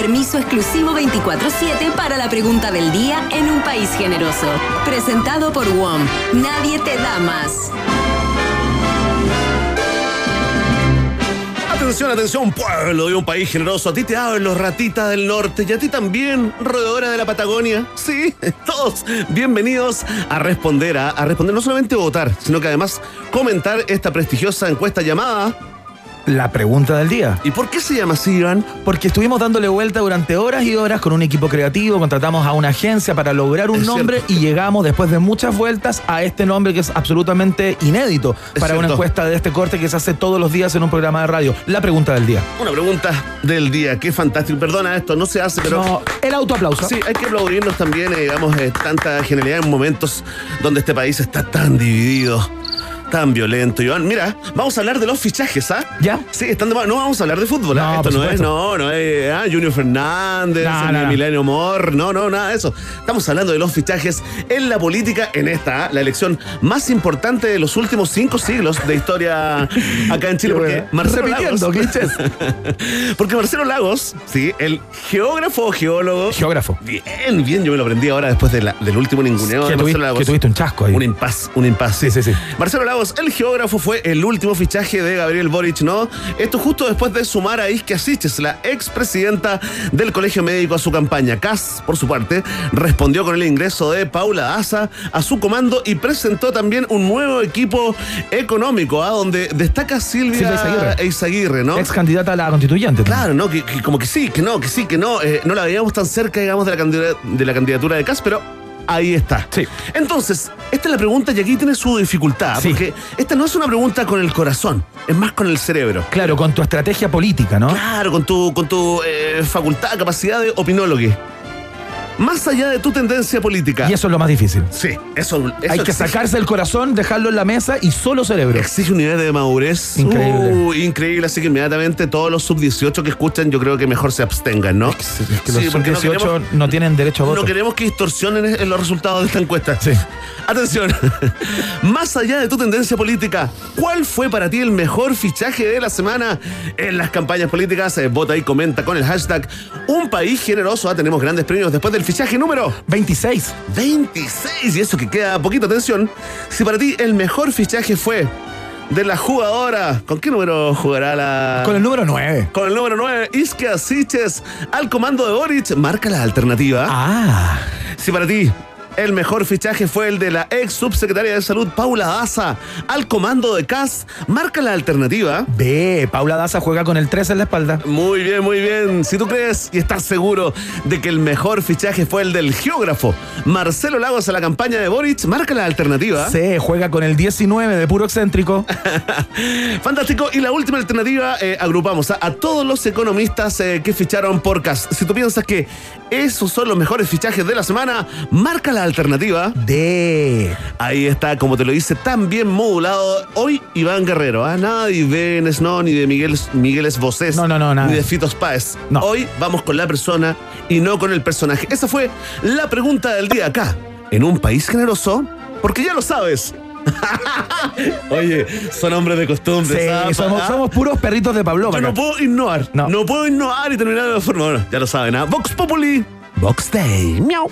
Permiso exclusivo 24-7 para la pregunta del día en un país generoso. Presentado por WOM. Nadie te da más. Atención, atención, pueblo de un país generoso. A ti te hablan los ratitas del norte y a ti también, roedora de la Patagonia. Sí, todos bienvenidos a responder, a, a responder no solamente votar, sino que además comentar esta prestigiosa encuesta llamada La pregunta del día. ¿Y por qué se llama así, Iván? Porque estuvimos dándole vuelta durante horas y horas con un equipo creativo, contratamos a una agencia para lograr un Es nombre cierto. y llegamos después de muchas vueltas a este nombre que es absolutamente inédito Es para una encuesta de este corte que se hace todos los días en un programa de radio. La pregunta del día. Una pregunta del día, qué fantástico. Perdona esto, no se hace, pero. No, el autoaplauso. Sí, hay que aplaudirnos también, eh, digamos, eh, tanta genialidad en momentos donde este país está tan dividido. Tan violento, Iván. Mira, vamos a hablar de los fichajes, ¿ah? ¿Ya? Sí, están de- no vamos a hablar de fútbol. ¿ah? No, Esto no es, no, no es ah, Junior Fernández, No, no. Milenio Mor, no, no, nada de eso. Estamos hablando de los fichajes en la política, en esta, ¿ah? la elección más importante de los últimos cinco siglos de historia acá en Chile. Porque Marcelo Lagos, porque Marcelo Lagos, sí, el geógrafo o geólogo. Geógrafo. Bien, bien, yo me lo aprendí ahora después de la- del último ninguneo Que de Marcelo Lagos. que tuviste un chasco ahí. Un impas, un impas. Sí, sí, sí. Marcelo Lagos, el geógrafo, fue el último fichaje de Gabriel Boric, ¿no? Esto justo después de sumar a Isque Asiches, la expresidenta del Colegio Médico, a su campaña. Cas, por su parte, respondió con el ingreso de Paula Daza a su comando y presentó también un nuevo equipo económico, ¿ah? donde destaca Silvia, Silvia Izaguirre. Izaguirre, ¿no? Ex candidata a la constituyente. Claro, ¿no? Que, que como que sí, que no, que sí, que no. Eh, no la veíamos tan cerca, digamos, de la, de la candidatura de Cas, pero ahí está. Sí. Entonces, esta es la pregunta y aquí tiene su dificultad, Sí. porque esta no es una pregunta con el corazón, es más con el cerebro. Claro, con tu estrategia política, ¿no? Claro, con tu, con tu eh, facultad, capacidad de opinólogo. Más allá de tu tendencia política. Y eso es lo más difícil. Sí, eso, eso Hay que exige- sacarse el corazón, dejarlo en la mesa y solo cerebro. Exige un nivel de madurez Increíble. uh, increíble, así que inmediatamente todos los sub-18 que escuchan, yo creo que mejor se abstengan, ¿no? Es que Sí, los porque no 18 queremos- no, tienen derecho a voto. No queremos que distorsionen en los resultados de esta encuesta. Sí. Atención, más allá de tu tendencia política, ¿cuál fue para ti el mejor fichaje de la semana en las campañas políticas? Eh, vota y comenta con el hashtag Un País Generoso. Ah, tenemos grandes premios después del fichaje número 26. 26. Y eso que queda poquito atención. Si para ti el mejor fichaje fue de la jugadora, ¿con qué número jugará la...? Con el número 9. Con el número 9, Iskia Siches, al comando de Boric, marca la alternativa. Ah. Si para ti el mejor fichaje fue el de la ex subsecretaria de Salud, Paula Daza, al comando de CAS, marca la alternativa. B. Paula Daza juega con el 3 en la espalda. Muy bien, muy bien. Si tú crees y estás seguro de que el mejor fichaje fue el del geógrafo, Marcelo Lagos a la campaña de Boric, marca la alternativa. C. Juega con el 19 de puro excéntrico. Fantástico. Y la última alternativa, eh, agrupamos a, a todos los economistas eh, que ficharon por CAS. Si tú piensas que esos son los mejores fichajes de la semana, marca la alternativa. D. Ahí está, como te lo dice, tan bien modulado. Hoy Iván Guerrero, ¿ah? nada de Ibenes, no, ni de Miguel, Miguel Esbocés. No, no, no, nada. Ni de Fitos Páez. No. Hoy vamos con la persona y no con el personaje. Esa fue la pregunta del día acá, en un país generoso, porque ya lo sabes. Oye, son hombres de costumbre. Sí, ¿sabes? somos, ¿Ah? somos puros perritos de Pablo. Yo no puedo innovar. No. No. puedo innovar y terminar de la forma. Bueno, ya lo saben, ¿ah? Vox Populi. Box Day. Miau.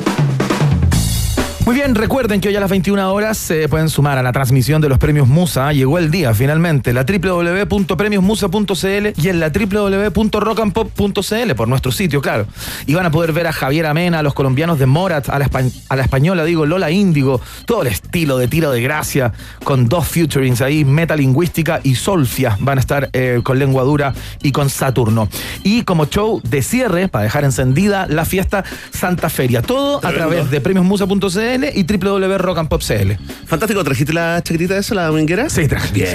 Muy bien, recuerden que hoy a las 21 horas se pueden sumar a la transmisión de los premios Musa. Llegó el día finalmente, la www.premiosmusa.cl y en la www.rockandpop.cl por nuestro sitio, claro. Y van a poder ver a Javier Amena, a los colombianos de Morat, a la, espa- a la española, digo, Lola Índigo, todo el estilo de tiro de gracia, con dos featurings ahí, metalingüística y Solfia, van a estar eh, con lengua dura y con Saturno. Y como show de cierre, para dejar encendida la fiesta Santa Feria. Todo a través de premiosmusa.cl y www.rockandpop.cl. Fantástico, ¿trajiste la chaquetita esa, la dominguera? Sí, traje. Bien.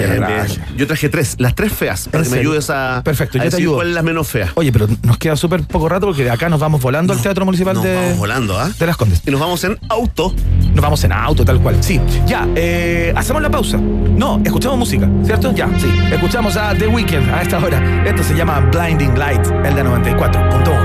Yo traje tres, las tres feas, para ¿En que me ayudes a, Perfecto, a yo te ayudo. cuál es la menos fea. Oye, pero nos queda súper poco rato porque de acá nos vamos volando al Teatro Municipal Nos de, vamos volando, ¿ah? de Las Condes. Y nos vamos en auto. Nos vamos en auto, tal cual. Sí. Ya, eh, hacemos la pausa. No, escuchamos música, ¿cierto? Ya, sí. Escuchamos a The Weeknd a esta hora. Esto se llama Blinding Light, el de 94.1.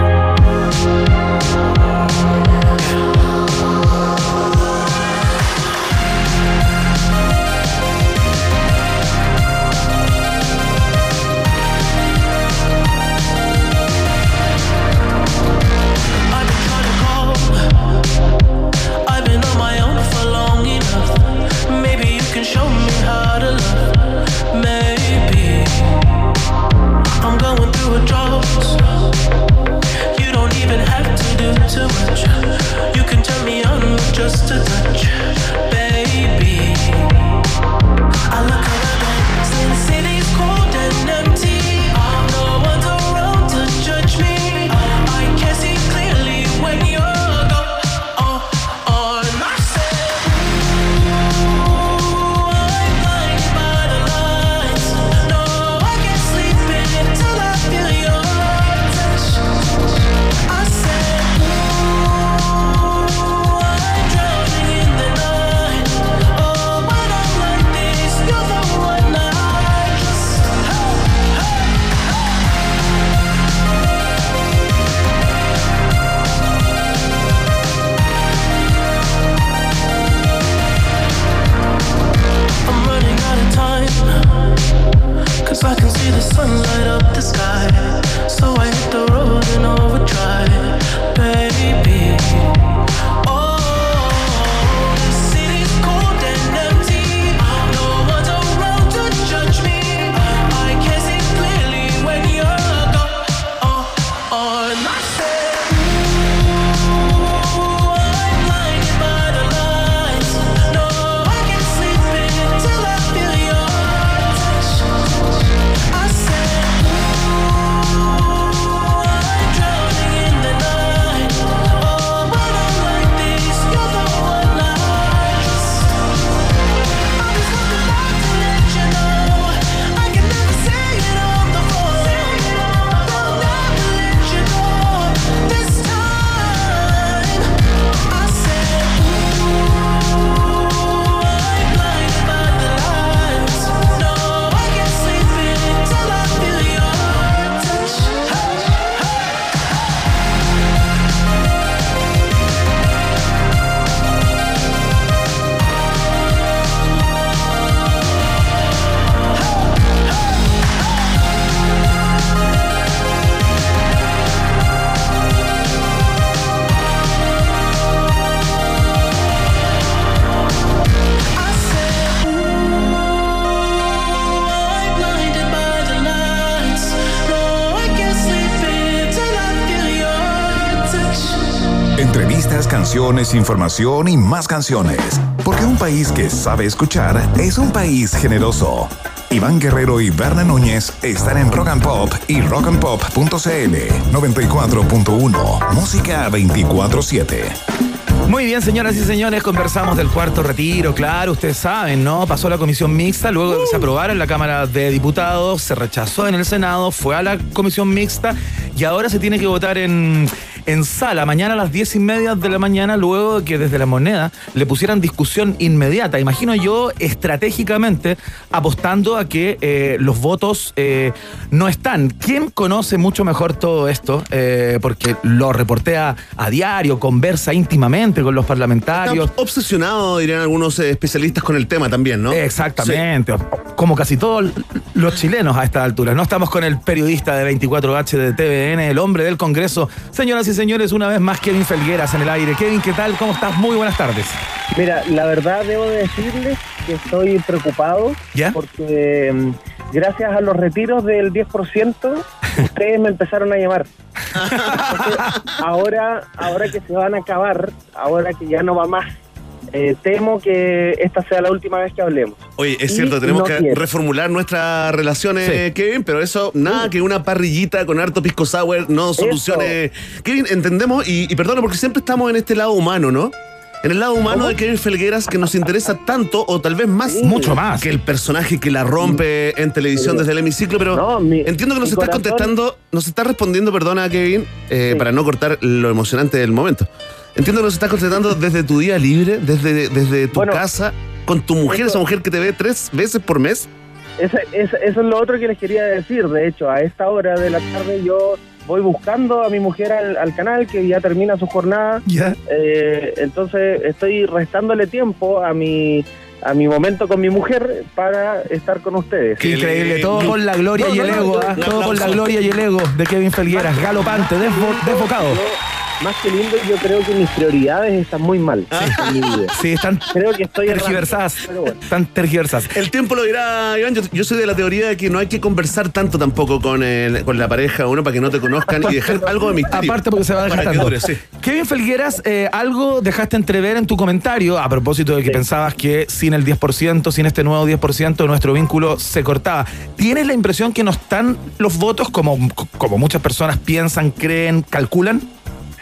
información y más canciones. Porque un país que sabe escuchar es un país generoso. Iván Guerrero y Berna Núñez están en Rock and Pop y rockandpop.cl 94.1 Música 24-7. Muy bien, señoras y señores, conversamos del cuarto retiro, claro, ustedes saben, ¿no? Pasó la comisión mixta, luego se aprobara en la Cámara de Diputados, se rechazó en el Senado, fue a la comisión mixta y ahora se tiene que votar en, en sala, mañana a las diez y media de la mañana, luego de que desde la moneda le pusieran discusión inmediata. Imagino yo estratégicamente apostando a que eh, los votos eh, no están. ¿Quién conoce mucho mejor todo esto? Eh, porque lo reportea a diario, conversa íntimamente con los parlamentarios. Está obsesionado, dirían algunos eh, especialistas, con el tema también, ¿no? Exactamente, como casi todos los chilenos a esta altura. No estamos con el periodista de 24H de TVN, el hombre del Congreso. Señoras y señores, una vez más Kevin Felgueras en el aire. Kevin, ¿qué tal? ¿Cómo estás? Muy buenas tardes. Mira, la verdad debo decirles que estoy preocupado ¿Ya? porque mm, gracias a los retiros del 10% ustedes me empezaron a llamar. Entonces, ahora, ahora que se van a acabar, ahora que ya no va más, eh, temo que esta sea la última vez que hablemos. Oye, es Y cierto, tenemos no que quiero. reformular nuestras relaciones, Kevin, pero eso, nada que una parrillita con harto pisco sour no solucione. Kevin, entendemos, y, y perdona, porque siempre estamos en este lado humano, ¿no? En el lado humano de Kevin Felgueras que nos interesa tanto o tal vez más. Mucho más. Que el personaje que la rompe en televisión desde el hemiciclo, pero entiendo que nos mi estás corazón- contestando, nos estás respondiendo, perdona Kevin, eh, para no cortar lo emocionante del momento. Entiendo que nos estás contestando desde tu día libre, desde, desde tu casa, con tu mujer, eso- esa mujer que te ve tres veces por mes. Esa- esa- eso es lo otro que les quería decir. De hecho, a esta hora de la tarde yo voy buscando a mi mujer al, al canal que ya termina su jornada. Eh, entonces estoy restándole tiempo a mi a mi momento con mi mujer para estar con ustedes. Qué increíble, todo con la gloria No, y el no, ego, ¿ah? todo con la gloria y el ego de Kevin Felgueras, galopante, desbo- desbocado. Más que lindo, yo creo que mis prioridades están muy mal en mi vida. Sí, están Creo que estoy tergiversadas. bueno. Están tergiversadas. El tiempo lo dirá, Iván. Yo, yo soy de la teoría de que no hay que conversar tanto tampoco con, el- con la pareja, uno, para que no te conozcan y dejar algo de misterio. Aparte porque se va dure, sí. Kevin Felgueras, eh, algo dejaste entrever en tu comentario a propósito de que pensabas que sin el 10%, sin este nuevo 10%, nuestro vínculo se cortaba. ¿Tienes la impresión que no están los votos como, como muchas personas piensan, creen, calculan?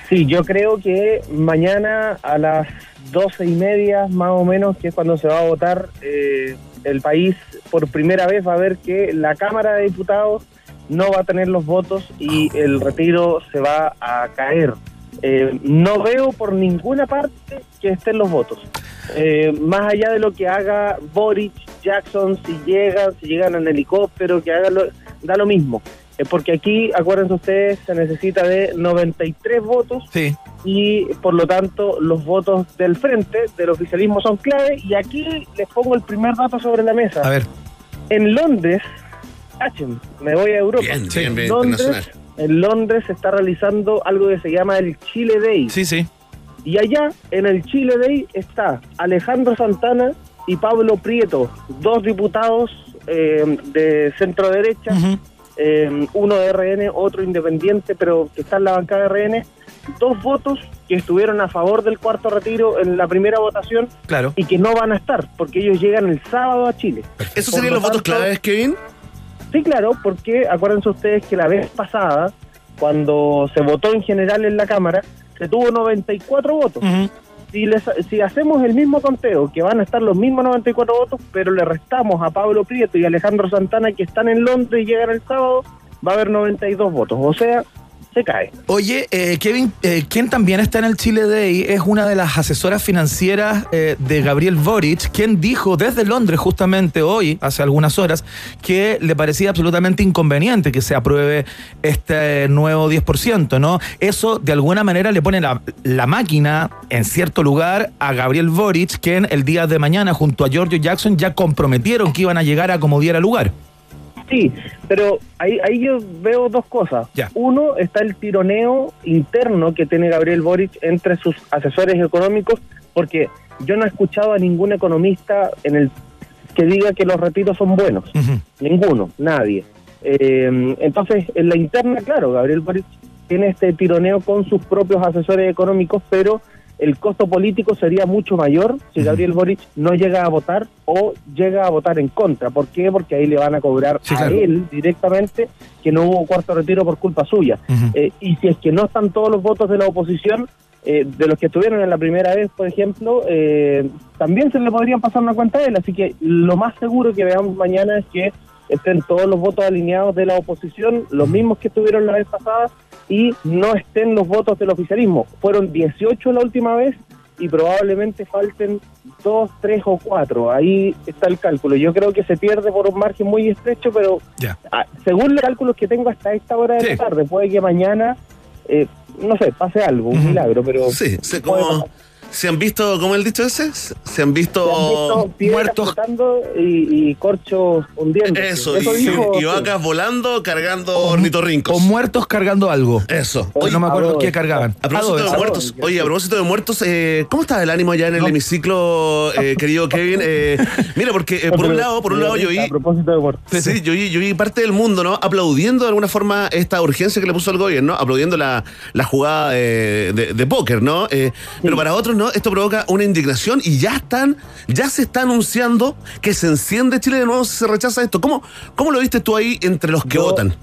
Sí, yo creo que mañana a las doce y media, más o menos, que es cuando se va a votar, eh, el país por primera vez va a ver que la Cámara de Diputados no va a tener los votos y el retiro se va a caer. Eh, no veo por ninguna parte que estén los votos. Eh, más allá de lo que haga Boric, Jackson, si llegan, si llegan en helicóptero, que hagan lo, da lo mismo. Eh, porque aquí, acuérdense ustedes, se necesita de 93 votos Sí. y por lo tanto los votos del frente, del oficialismo son clave y aquí les pongo el primer dato sobre la mesa. A ver. En Londres, cachen, me voy a Europa. Bien, bien, bien, en, Londres, en Londres se está realizando algo que se llama el Chile Day. Sí, sí. Y allá, en el Chile Day, está Alejandro Santana y Pablo Prieto, dos diputados eh, de centro derecha, eh, uno de RN, otro independiente, pero que está en la bancada de RN, dos votos que estuvieron a favor del cuarto retiro en la primera votación Claro. y que no van a estar, porque ellos llegan el sábado a Chile. ¿Esos serían lo los votos claves, Kevin? Sí, claro, porque acuérdense ustedes que la vez pasada, cuando se votó en general en la Cámara, se tuvo 94 votos. Si, les- si hacemos el mismo conteo, que van a estar los mismos 94 votos, pero le restamos a Pablo Prieto y Alejandro Santana, que están en Londres y llegan el sábado, va a haber 92 votos. O sea, cae. Oye, eh, Kevin, eh, quien también está en el Chile Day es una de las asesoras financieras eh, de Gabriel Boric, quien dijo desde Londres justamente hoy, hace algunas horas, que le parecía absolutamente inconveniente que se apruebe este nuevo 10%, ¿no? Eso de alguna manera le pone la, la máquina en cierto lugar a Gabriel Boric, quien el día de mañana junto a Giorgio Jackson ya comprometieron que iban a llegar a como diera lugar. Sí, pero ahí, ahí yo veo dos cosas. Uno, está el tironeo interno que tiene Gabriel Boric entre sus asesores económicos, porque yo no he escuchado a ningún economista en el que diga que los retiros son buenos. Ninguno, nadie. Eh, entonces, en la interna, claro, Gabriel Boric tiene este tironeo con sus propios asesores económicos, pero el costo político sería mucho mayor si Gabriel Boric no llega a votar o llega a votar en contra. ¿Por qué? Porque ahí le van a cobrar Sí, a él directamente que no hubo cuarto retiro por culpa suya. Eh, y si es que no están todos los votos de la oposición, eh, de los que estuvieron en la primera vez, por ejemplo, eh, también se le podrían pasar una cuenta a él. Así que lo más seguro que veamos mañana es que estén todos los votos alineados de la oposición, los mismos que estuvieron la vez pasada, y no estén los votos del oficialismo. Fueron 18 la última vez y probablemente falten dos, tres o cuatro. Ahí está el cálculo. Yo creo que se pierde por un margen muy estrecho, pero ah, según los cálculos que tengo hasta esta hora de Sí. la tarde, puede que mañana, eh, no sé, pase algo, un milagro, pero... Sí, se, como. ¿Se han visto, como el dicho ese? Se han visto, Se han visto piedras muertos. y, y corchos hundiendo. Eso, y, dijo, y vacas volando cargando ornitorrincos. O muertos cargando algo. Eso. Hoy no me acuerdo Adobe. qué cargaban. A propósito Adobe. de muertos, oye, a propósito de muertos, eh, ¿cómo está el ánimo allá en el hemiciclo, eh, querido Kevin? Eh, mira, porque eh, por un lado, por un lado yo vi, A propósito de muertos. sí, yo vi, yo vi parte del mundo, ¿no? Aplaudiendo de alguna forma esta urgencia que le puso el gobierno, aplaudiendo la, la jugada de, de- de póker, ¿no? Eh, Pero para otros, ¿no? Esto provoca una indignación y ya están, ya se está anunciando que se enciende Chile de nuevo si se rechaza esto. ¿Cómo, cómo lo viste tú ahí entre los que Yo- votan?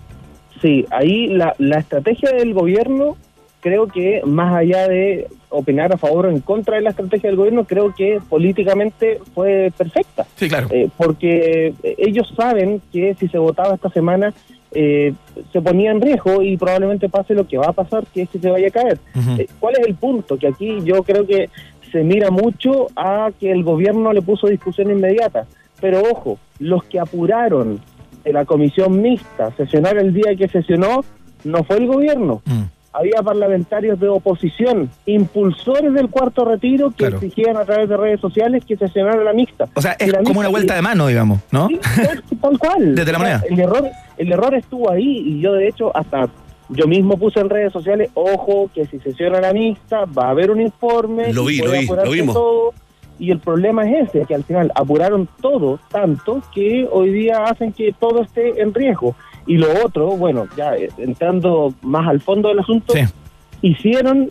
Sí, ahí la, la estrategia del gobierno, creo que más allá de opinar a favor o en contra de la estrategia del gobierno, creo que políticamente fue perfecta. Sí, claro. Eh, porque ellos saben que si se votaba esta semana eh, se ponía en riesgo y probablemente pase lo que va a pasar, que es que se vaya a caer. Eh, ¿Cuál es el punto? Que aquí yo creo que se mira mucho a que el gobierno le puso discusión inmediata. Pero ojo, los que apuraron de la comisión mixta sesionar el día que sesionó no fue el gobierno. Mm. Había parlamentarios de oposición, impulsores del cuarto retiro, que Claro. exigían a través de redes sociales que sesionara la mixta. O sea, es como mixta- una vuelta de mano, digamos, ¿no? Sí, tal- cual. Desde la moneda. El error, el error estuvo ahí y yo de hecho hasta yo mismo puse en redes sociales, ojo, que si sesiona la mixta va a haber un informe. Lo vi, lo vi, lo vimos. todo. Y el problema es ese, que al final apuraron todo tanto que hoy día hacen que todo esté en riesgo. Y lo otro, bueno, ya eh, entrando más al fondo del asunto, Sí. hicieron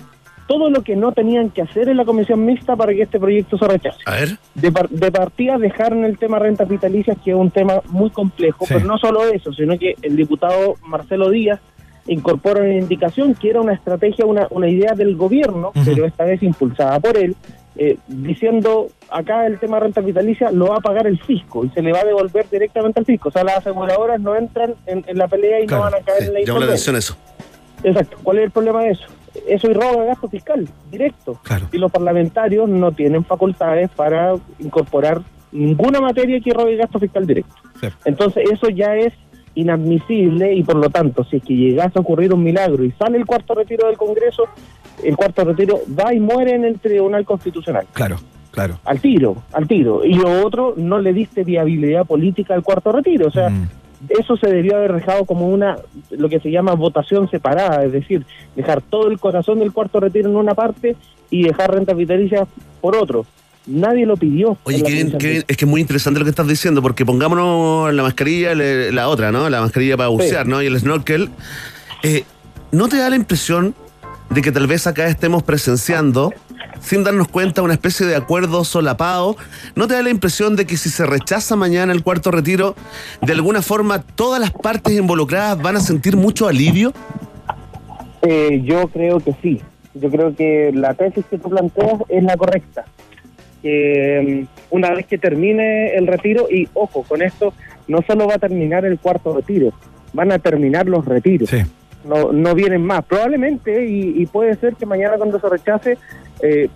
todo lo que no tenían que hacer en la comisión mixta para que este proyecto se rechace. A ver. De, par- de partida dejaron el tema rentas vitalicias, que es un tema muy complejo, Sí. pero no solo eso, sino que el diputado Marcelo Díaz incorpora una indicación que era una estrategia, una, una idea del gobierno, pero esta vez impulsada por él, eh, diciendo acá el tema rentas vitalicias lo va a pagar el fisco y se le va a devolver directamente al fisco. O sea, las aseguradoras no entran en, en la pelea y Claro, no van a caer Sí, en la llama la atención eso. Exacto. ¿Cuál es el problema de eso? Eso irroga gasto fiscal directo. Claro. Y los parlamentarios no tienen facultades para incorporar ninguna materia que irrogue gasto fiscal directo. Sí. Entonces eso ya es inadmisible y por lo tanto, si es que llegase a ocurrir un milagro y sale el cuarto retiro del Congreso, el cuarto retiro va y muere en el Tribunal Constitucional. Claro, claro. Al tiro, al tiro. Y lo otro, no le diste viabilidad política al cuarto retiro. O sea, Mm. eso se debió haber dejado como una, lo que se llama votación separada, es decir, dejar todo el corazón del cuarto retiro en una parte y dejar rentas vitalicias por otro. Nadie lo pidió. Oye, es que es muy interesante lo que estás diciendo, porque pongámonos la mascarilla, la otra, ¿no? La mascarilla para bucear, ¿no? Y el snorkel. Eh, ¿No te da la impresión de que tal vez acá estemos presenciando, sin darnos cuenta, una especie de acuerdo solapado? ¿No te da la impresión de que si se rechaza mañana el cuarto retiro, de alguna forma todas las partes involucradas van a sentir mucho alivio? Eh, yo creo que sí. Yo creo que la tesis que tú planteas es la correcta. Que mm, una vez que termine el retiro, y ojo, con esto no solo va a terminar el cuarto retiro, van a terminar los retiros. Sí. No, no vienen más. Probablemente, y, y puede ser que mañana cuando se rechace, eh,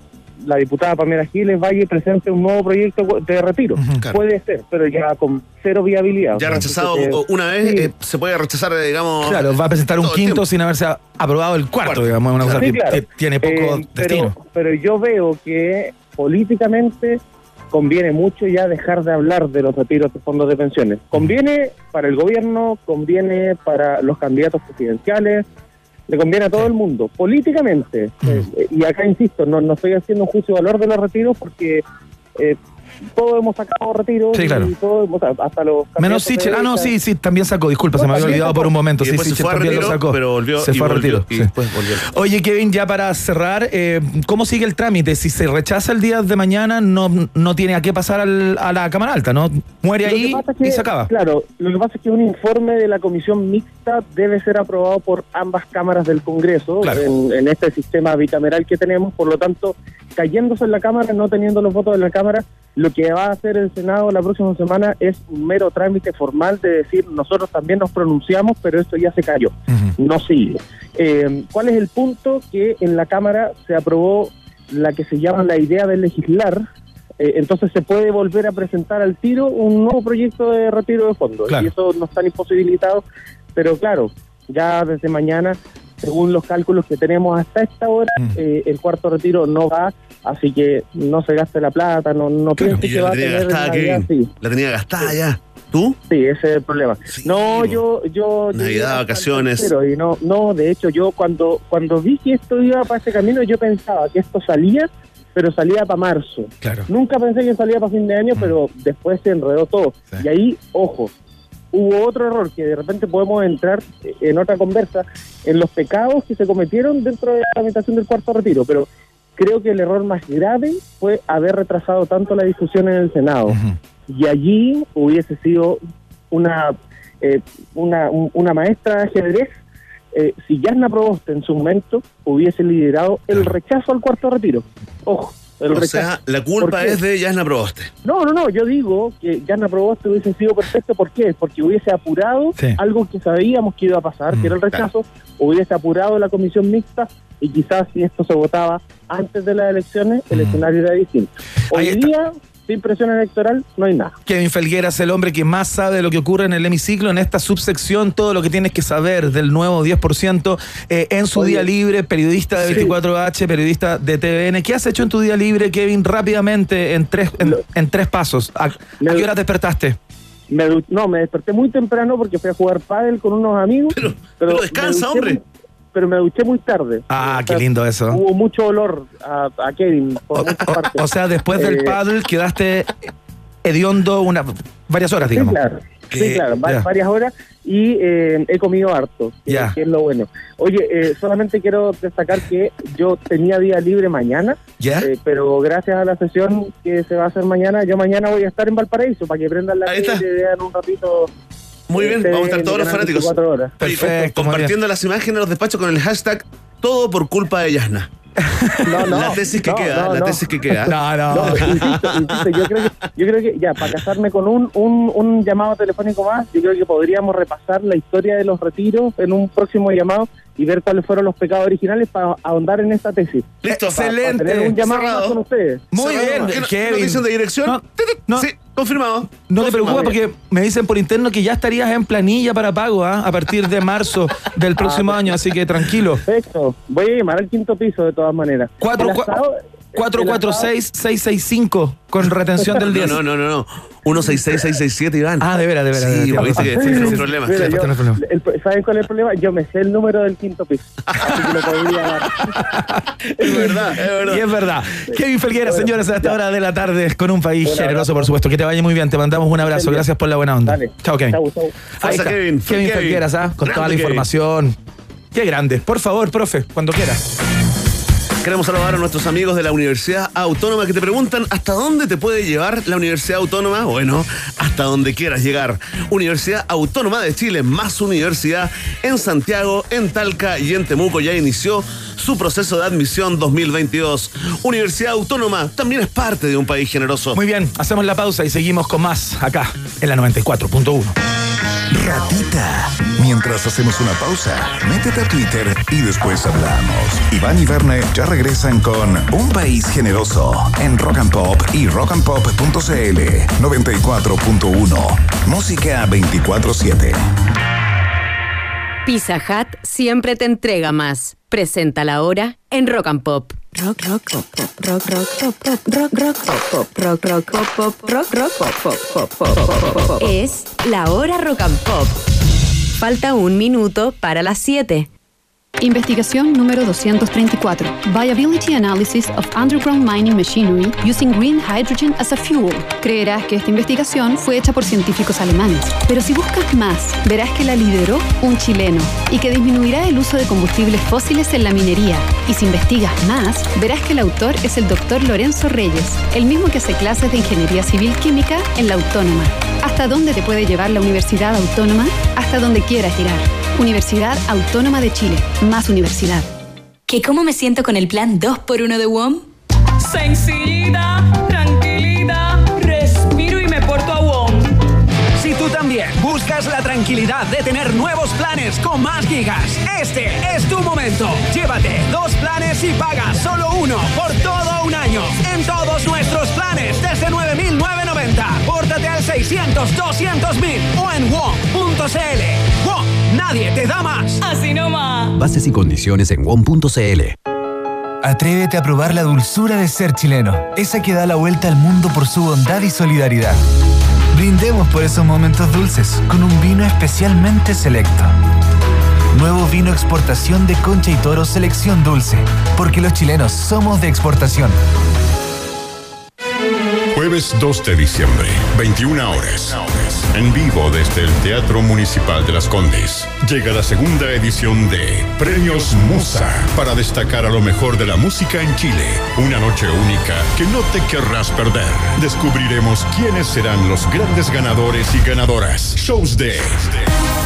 la diputada Pamela Giles vaya y presente un nuevo proyecto de retiro. Claro. Puede ser, pero ya con cero viabilidad. Ya O sea, rechazado que- una vez, Sí. eh, se puede rechazar, eh, digamos. Claro, va a presentar un quinto sin haberse a- aprobado el cuarto, Cuarto. digamos, una cosa Sí, que, claro. que tiene poco Eh, destino. pero, pero yo veo que políticamente conviene mucho ya dejar de hablar de los retiros de fondos de pensiones. Conviene para el gobierno, conviene para los candidatos presidenciales, le conviene a todo el mundo, políticamente. Eh, y acá insisto, no, no estoy haciendo un juicio de valor de los retiros porque eh, todos hemos sacado retiros Sí, claro. y todos, o sea, hasta los Menos Sichel. Ah, no, sí, sí, también sacó. Disculpa, No, se me había olvidado por un momento. Y Sí, Sichel también lo sacó. pero volvió- se y fue a volvió- retiro. y sí. después volvió. Oye, Kevin, ya para cerrar, eh, ¿cómo sigue el trámite? Si se rechaza el día de mañana, no, no tiene a qué pasar al- a la Cámara Alta, ¿no? Muere Lo ahí pasa es que, y se acaba. Claro, lo que pasa es que un informe de la comisión mixta debe ser aprobado por ambas cámaras del Congreso Claro. en, en este sistema bicameral que tenemos. Por lo tanto, cayéndose en la Cámara, no teniendo los votos de la Cámara, lo que va a hacer el Senado la próxima semana es un mero trámite formal de decir nosotros también nos pronunciamos, pero esto ya se cayó, no sigue. Eh, ¿Cuál es el punto? Que en la Cámara se aprobó la que se llama la idea de legislar, eh, entonces se puede volver a presentar al tiro un nuevo proyecto de retiro de fondos. Claro. Y eso no están imposibilitados, pero claro, ya desde mañana, según los cálculos que tenemos hasta esta hora, Mm. eh, el cuarto retiro no va, así que no se gaste la plata, no, no piense que va a tener gastada, Navidad, sí. La tenía gastada ya. ¿Tú? Sí, ese es el problema. no, yo, yo Navidad, vacaciones. Y no, no, de hecho, yo cuando cuando vi que esto iba para ese camino, yo pensaba que esto salía, pero salía para marzo. Claro. Nunca pensé que salía para fin de año, pero después se enredó todo. Y ahí, ojo, hubo otro error que de repente podemos entrar en otra conversa en los pecados que se cometieron dentro de la tramitación del cuarto retiro, pero creo que el error más grave fue haber retrasado tanto la discusión en el Senado. Y allí hubiese sido una, eh, una, un- una maestra de ajedrez. eh, si Yasna Proboste en su momento hubiese liderado el rechazo al cuarto retiro. Ojo, el O rechazo. sea, la ¿Por culpa es de Yasna Proboste. No, no, no, yo digo que Yasna Proboste hubiese sido perfecto. ¿Por qué? Porque hubiese apurado Sí. algo que sabíamos que iba a pasar, que era el rechazo, hubiese apurado la comisión mixta y quizás si esto se votaba antes de las elecciones, el escenario era distinto. Hoy día, sin presión electoral, no hay nada. Kevin Felgueras, el hombre que más sabe de lo que ocurre en el hemiciclo, en esta subsección, todo lo que tienes que saber del nuevo 10%, eh, en su Oye. día libre, periodista de Sí. 24H, periodista de TVN. ¿Qué has hecho en tu día libre, Kevin, rápidamente, en tres, en, en tres pasos? ¿A, a qué hora despertaste? Me no, me desperté muy temprano porque fui a jugar pádel con unos amigos. Pero, pero descansa, hombre. Pero me duché muy tarde. Ah, O qué lindo eso. Hubo mucho olor a, a Kevin por muchas partes. O sea, después del Eh, paddle quedaste hediondo una, varias horas, digamos. Sí, claro. Sí, Que- claro, varias horas y eh, he comido harto, Ya. que es lo bueno. Oye, eh, solamente quiero destacar que yo tenía día libre mañana, ¿Ya? eh, pero gracias a la sesión que se va a hacer mañana, yo mañana voy a estar en Valparaíso para que prendan la Ahí tele y vean un ratito. Muy bien, este, vamos a estar todos los fanáticos. 24 horas. Oye, compartiendo las imágenes de los despachos con el hashtag todo por culpa de Yasna. No, no, la tesis que no, queda, no, la no. tesis que queda. No, insisto, insisto, yo creo que, yo creo que ya, para casarme con un, un, un llamado telefónico más, yo creo que podríamos repasar la historia de los retiros en un próximo llamado y ver cuáles fueron los pecados originales para ahondar en esta tesis. Listo, Para excelente. tener un llamado con ustedes. Muy Cerrado. bien, ¿Qué no- Kevin. dicen de dirección? No, Sí, confirmado. No te preocupes porque me dicen por interno que ya estarías en planilla para pago ¿ah? a partir de marzo del próximo año, así que tranquilo. Perfecto. Voy a llamar al quinto piso de todas maneras. Cuatro, El asado- 446-665 con retención del 10. No, no, no, no. 166667, Iván. Ah, de veras, de veras. de Sí, veras, porque tienes tiene un problema. Mira, Sí, yo- el- ¿Saben cuál es el problema? Yo me sé el número del quinto piso. Así que lo podría dar. Es verdad, es verdad. Y es verdad. Kevin Felguera, Bueno, señores, a esta ya. hora de la tarde con un país Un generoso, por supuesto. Que te vaya muy bien. Te mandamos un abrazo. Gracias por la buena onda. Dale. Chao, Kevin. Chau, chau. Ahí está. Kevin. Kevin Kevin. Felgueras, ¿ah? con toda la Grande, Kevin. información. Qué grande. Por favor, profe, cuando quiera. Queremos saludar a nuestros amigos de la Universidad Autónoma que te preguntan hasta dónde te puede llevar la Universidad Autónoma. Bueno, hasta donde quieras llegar. Universidad Autónoma de Chile, más universidad en Santiago, en Talca y en Temuco ya inició su proceso de admisión 2022. Universidad Autónoma también es parte de un país generoso. Muy bien, hacemos la pausa y seguimos con más acá en la 94.1. Ratita. Mientras hacemos una pausa, métete a Twitter y después hablamos. Iván y Verne ya regresan con Un País Generoso en Rock and Pop y rockandpop.cl 94.1. Música 24-7. Pizza Hut siempre te entrega más. Presenta la hora en Rock and Pop. Es la hora Rock and Pop. Falta un minuto para las 7. Investigación número 234. Viability Analysis of Underground Mining Machinery Using Green Hydrogen as a Fuel. Creerás que esta investigación fue hecha por científicos alemanes, pero si buscas más, verás que la lideró un chileno y que disminuirá el uso de combustibles fósiles en la minería. Y si investigas más, verás que el autor es el doctor Lorenzo Reyes, el mismo que hace clases de Ingeniería Civil Química en la Autónoma. ¿Hasta dónde te puede llevar la Universidad Autónoma? Hasta donde quieras llegar. Universidad Autónoma de Chile. Más universidad. ¿Que cómo me siento con el plan 2x1 de WOM? Sencillita, tranquilidad, respiro y me porto a WOM. Si tú también buscas la tranquilidad de tener nuevos planes con más gigas, este es tu momento. Llévate dos planes y paga solo uno por todo un año. En todos nuestros planes desde 9.990. Pórtate al 600 200.000 o en WOM.cl. Nadie te da más. Así nomás. Bases y condiciones en WOM.cl. Atrévete a probar la dulzura de ser chileno, esa que da la vuelta al mundo por su bondad y solidaridad. Brindemos por esos momentos dulces con un vino especialmente selecto. Nuevo vino exportación de Concha y Toro Selección Dulce, porque los chilenos somos de exportación. Jueves 2 de diciembre, 21 horas. En vivo desde el Teatro Municipal de Las Condes. Llega la segunda edición de Premios Musa para destacar a lo mejor de la música en Chile. Una noche única que no te querrás perder. Descubriremos quiénes serán los grandes ganadores y ganadoras. Shows de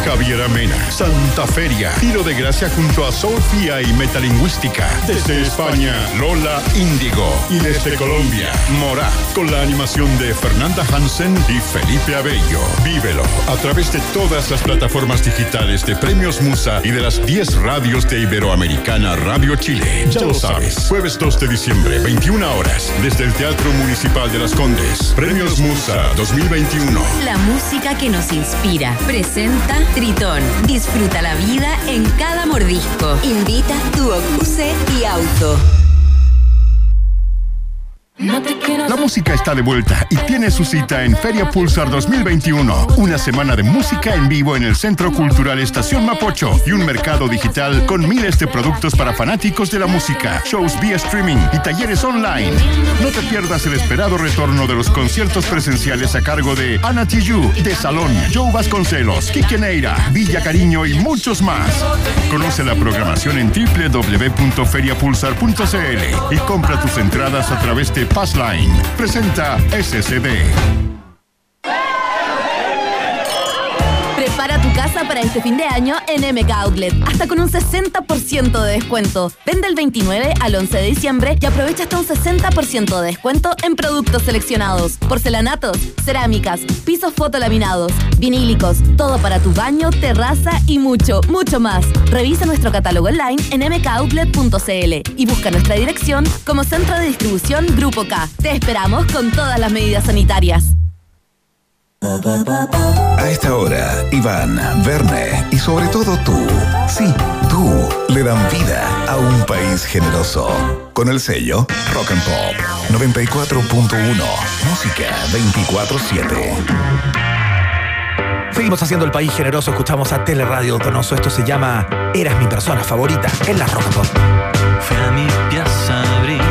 Javier Amena, Santa Feria, Tiro de Gracia junto a Sofía y Metalingüística. Desde España, Lola Índigo. Y desde Colombia, Mora, con la animación de Fernanda Hansen y Felipe Abello. Vívelo a través de todas las plataformas digitales de Premios Musa y de las 10 radios de Iberoamericana Radio Chile. Ya lo sabes, jueves 2 de diciembre, 21 horas, desde el Teatro Municipal de Las Condes. Premios Musa 2021. La música que nos inspira. Presenta Tritón. Disfruta la vida en cada mordisco. Invita tu Ocuse y auto. La música está de vuelta y tiene su cita en Feria Pulsar 2021. Una semana de música en vivo en el Centro Cultural Estación Mapocho y un mercado digital con miles de productos para fanáticos de la música, shows vía streaming y talleres online. No te pierdas el esperado retorno de los conciertos presenciales a cargo de Ana Tijoux, De Salón, Joe Vasconcelos, Quique Villa Cariño y muchos más. Conoce la programación en www.feriapulsar.cl y compra tus entradas a través de Passline. Presenta SCD. Para este fin de año en MK Outlet, hasta con un 60% de descuento. Vende el 29 al 11 de diciembre y aprovecha hasta un 60% de descuento en productos seleccionados, porcelanatos, cerámicas, pisos fotolaminados, vinílicos, todo para tu baño, terraza y mucho, mucho más. Revisa nuestro catálogo online en mkoutlet.cl y busca nuestra dirección como Centro de Distribución Grupo K. Te esperamos con todas las medidas sanitarias. A esta hora, Iván, Verne y sobre todo tú, sí, tú, le dan vida a un país generoso. Con el sello Rock and Pop 94.1, música 24-7. Seguimos haciendo el país generoso, escuchamos a Teleradio Donoso. Esto se llama Eras mi persona favorita en la Rock and Pop. Fui a mi piazza a abrir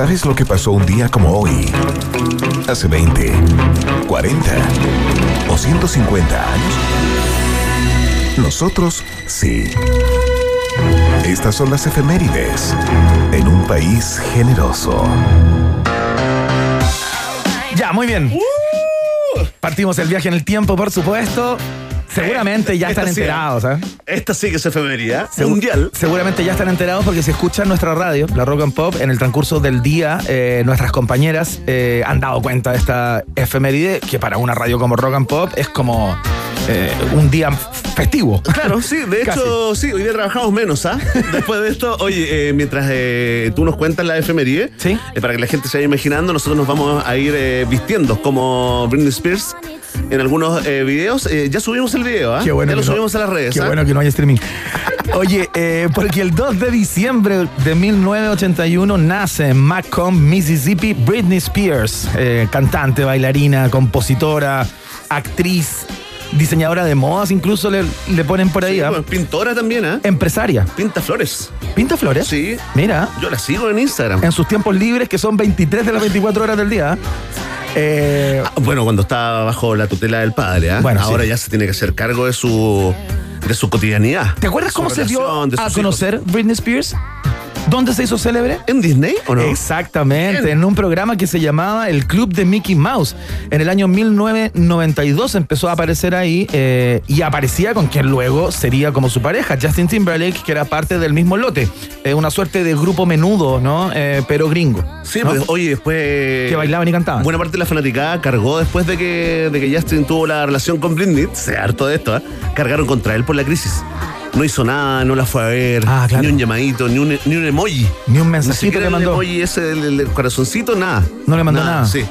¿Sabes lo que pasó un día como hoy? Hace 20, 40 o 150 años. Nosotros sí. Estas son las efemérides en un país generoso. Ya, muy bien. Partimos el viaje en el tiempo, por supuesto. Seguramente ya están sí, enterados, ¿eh? Esta sí que es efemería. Segu- Mundial. Seguramente ya están enterados porque si escuchan nuestra radio, la Rock and Pop, en el transcurso del día, eh, nuestras compañeras eh, han dado cuenta de esta efeméride que para una radio como Rock and Pop es como eh, un día festivo. Claro, sí, de hecho, sí, hoy día trabajamos menos, ¿ah? Después de esto, oye, eh, mientras eh, tú nos cuentas la efeméride, ¿Sí? eh, para que la gente se vaya imaginando, nosotros nos vamos a ir eh, vistiendo como Britney Spears en algunos eh, videos. Eh, ya subimos el video, ¿ah? Qué bueno ya lo no- subimos a las redes, Qué ¿ah? bueno que no haya streaming. Oye, eh, porque el 2 de diciembre de 1981 nace en Macomb, Mississippi, Britney Spears, eh, cantante, bailarina, compositora, actriz, diseñadora de modas, incluso le, le ponen por ahí. Sí, ¿ah? bueno, pintora también, ¿ah? Empresaria. Pinta flores. ¿Pinta flores? Sí. Mira, Yo la sigo en Instagram. en sus tiempos libres, que son 23 de las 24 horas del día. Eh, Ah, bueno, cuando está bajo la tutela del padre, ¿ah? Bueno, Ahora sí. ya se tiene que hacer cargo de su de su cotidianidad. ¿Te acuerdas cómo se dio a conocer Britney Spears? ¿Dónde se hizo célebre? ¿En Disney o no? Exactamente, en un programa que se llamaba El Club de Mickey Mouse. En el año 1992 empezó a aparecer ahí eh, y aparecía con quien luego sería como su pareja, Justin Timberlake, que era parte del mismo lote. Eh, una suerte de grupo menudo, ¿no? Eh, pero gringo. Sí, ¿no? pues, oye, después. Que bailaban y cantaban. Buena parte de la fanaticada cargó después de que, de que Justin tuvo la relación con Britney. Se harto de esto, ¿eh? Cargaron contra él por la crisis. No hizo nada, no la fue a ver, Ah, claro. ni un llamadito, ni un, ni un emoji. Ni un Ni mensajito siquiera le el mandó. emoji ese del, del corazoncito, nada. No le mandó nada. Sí.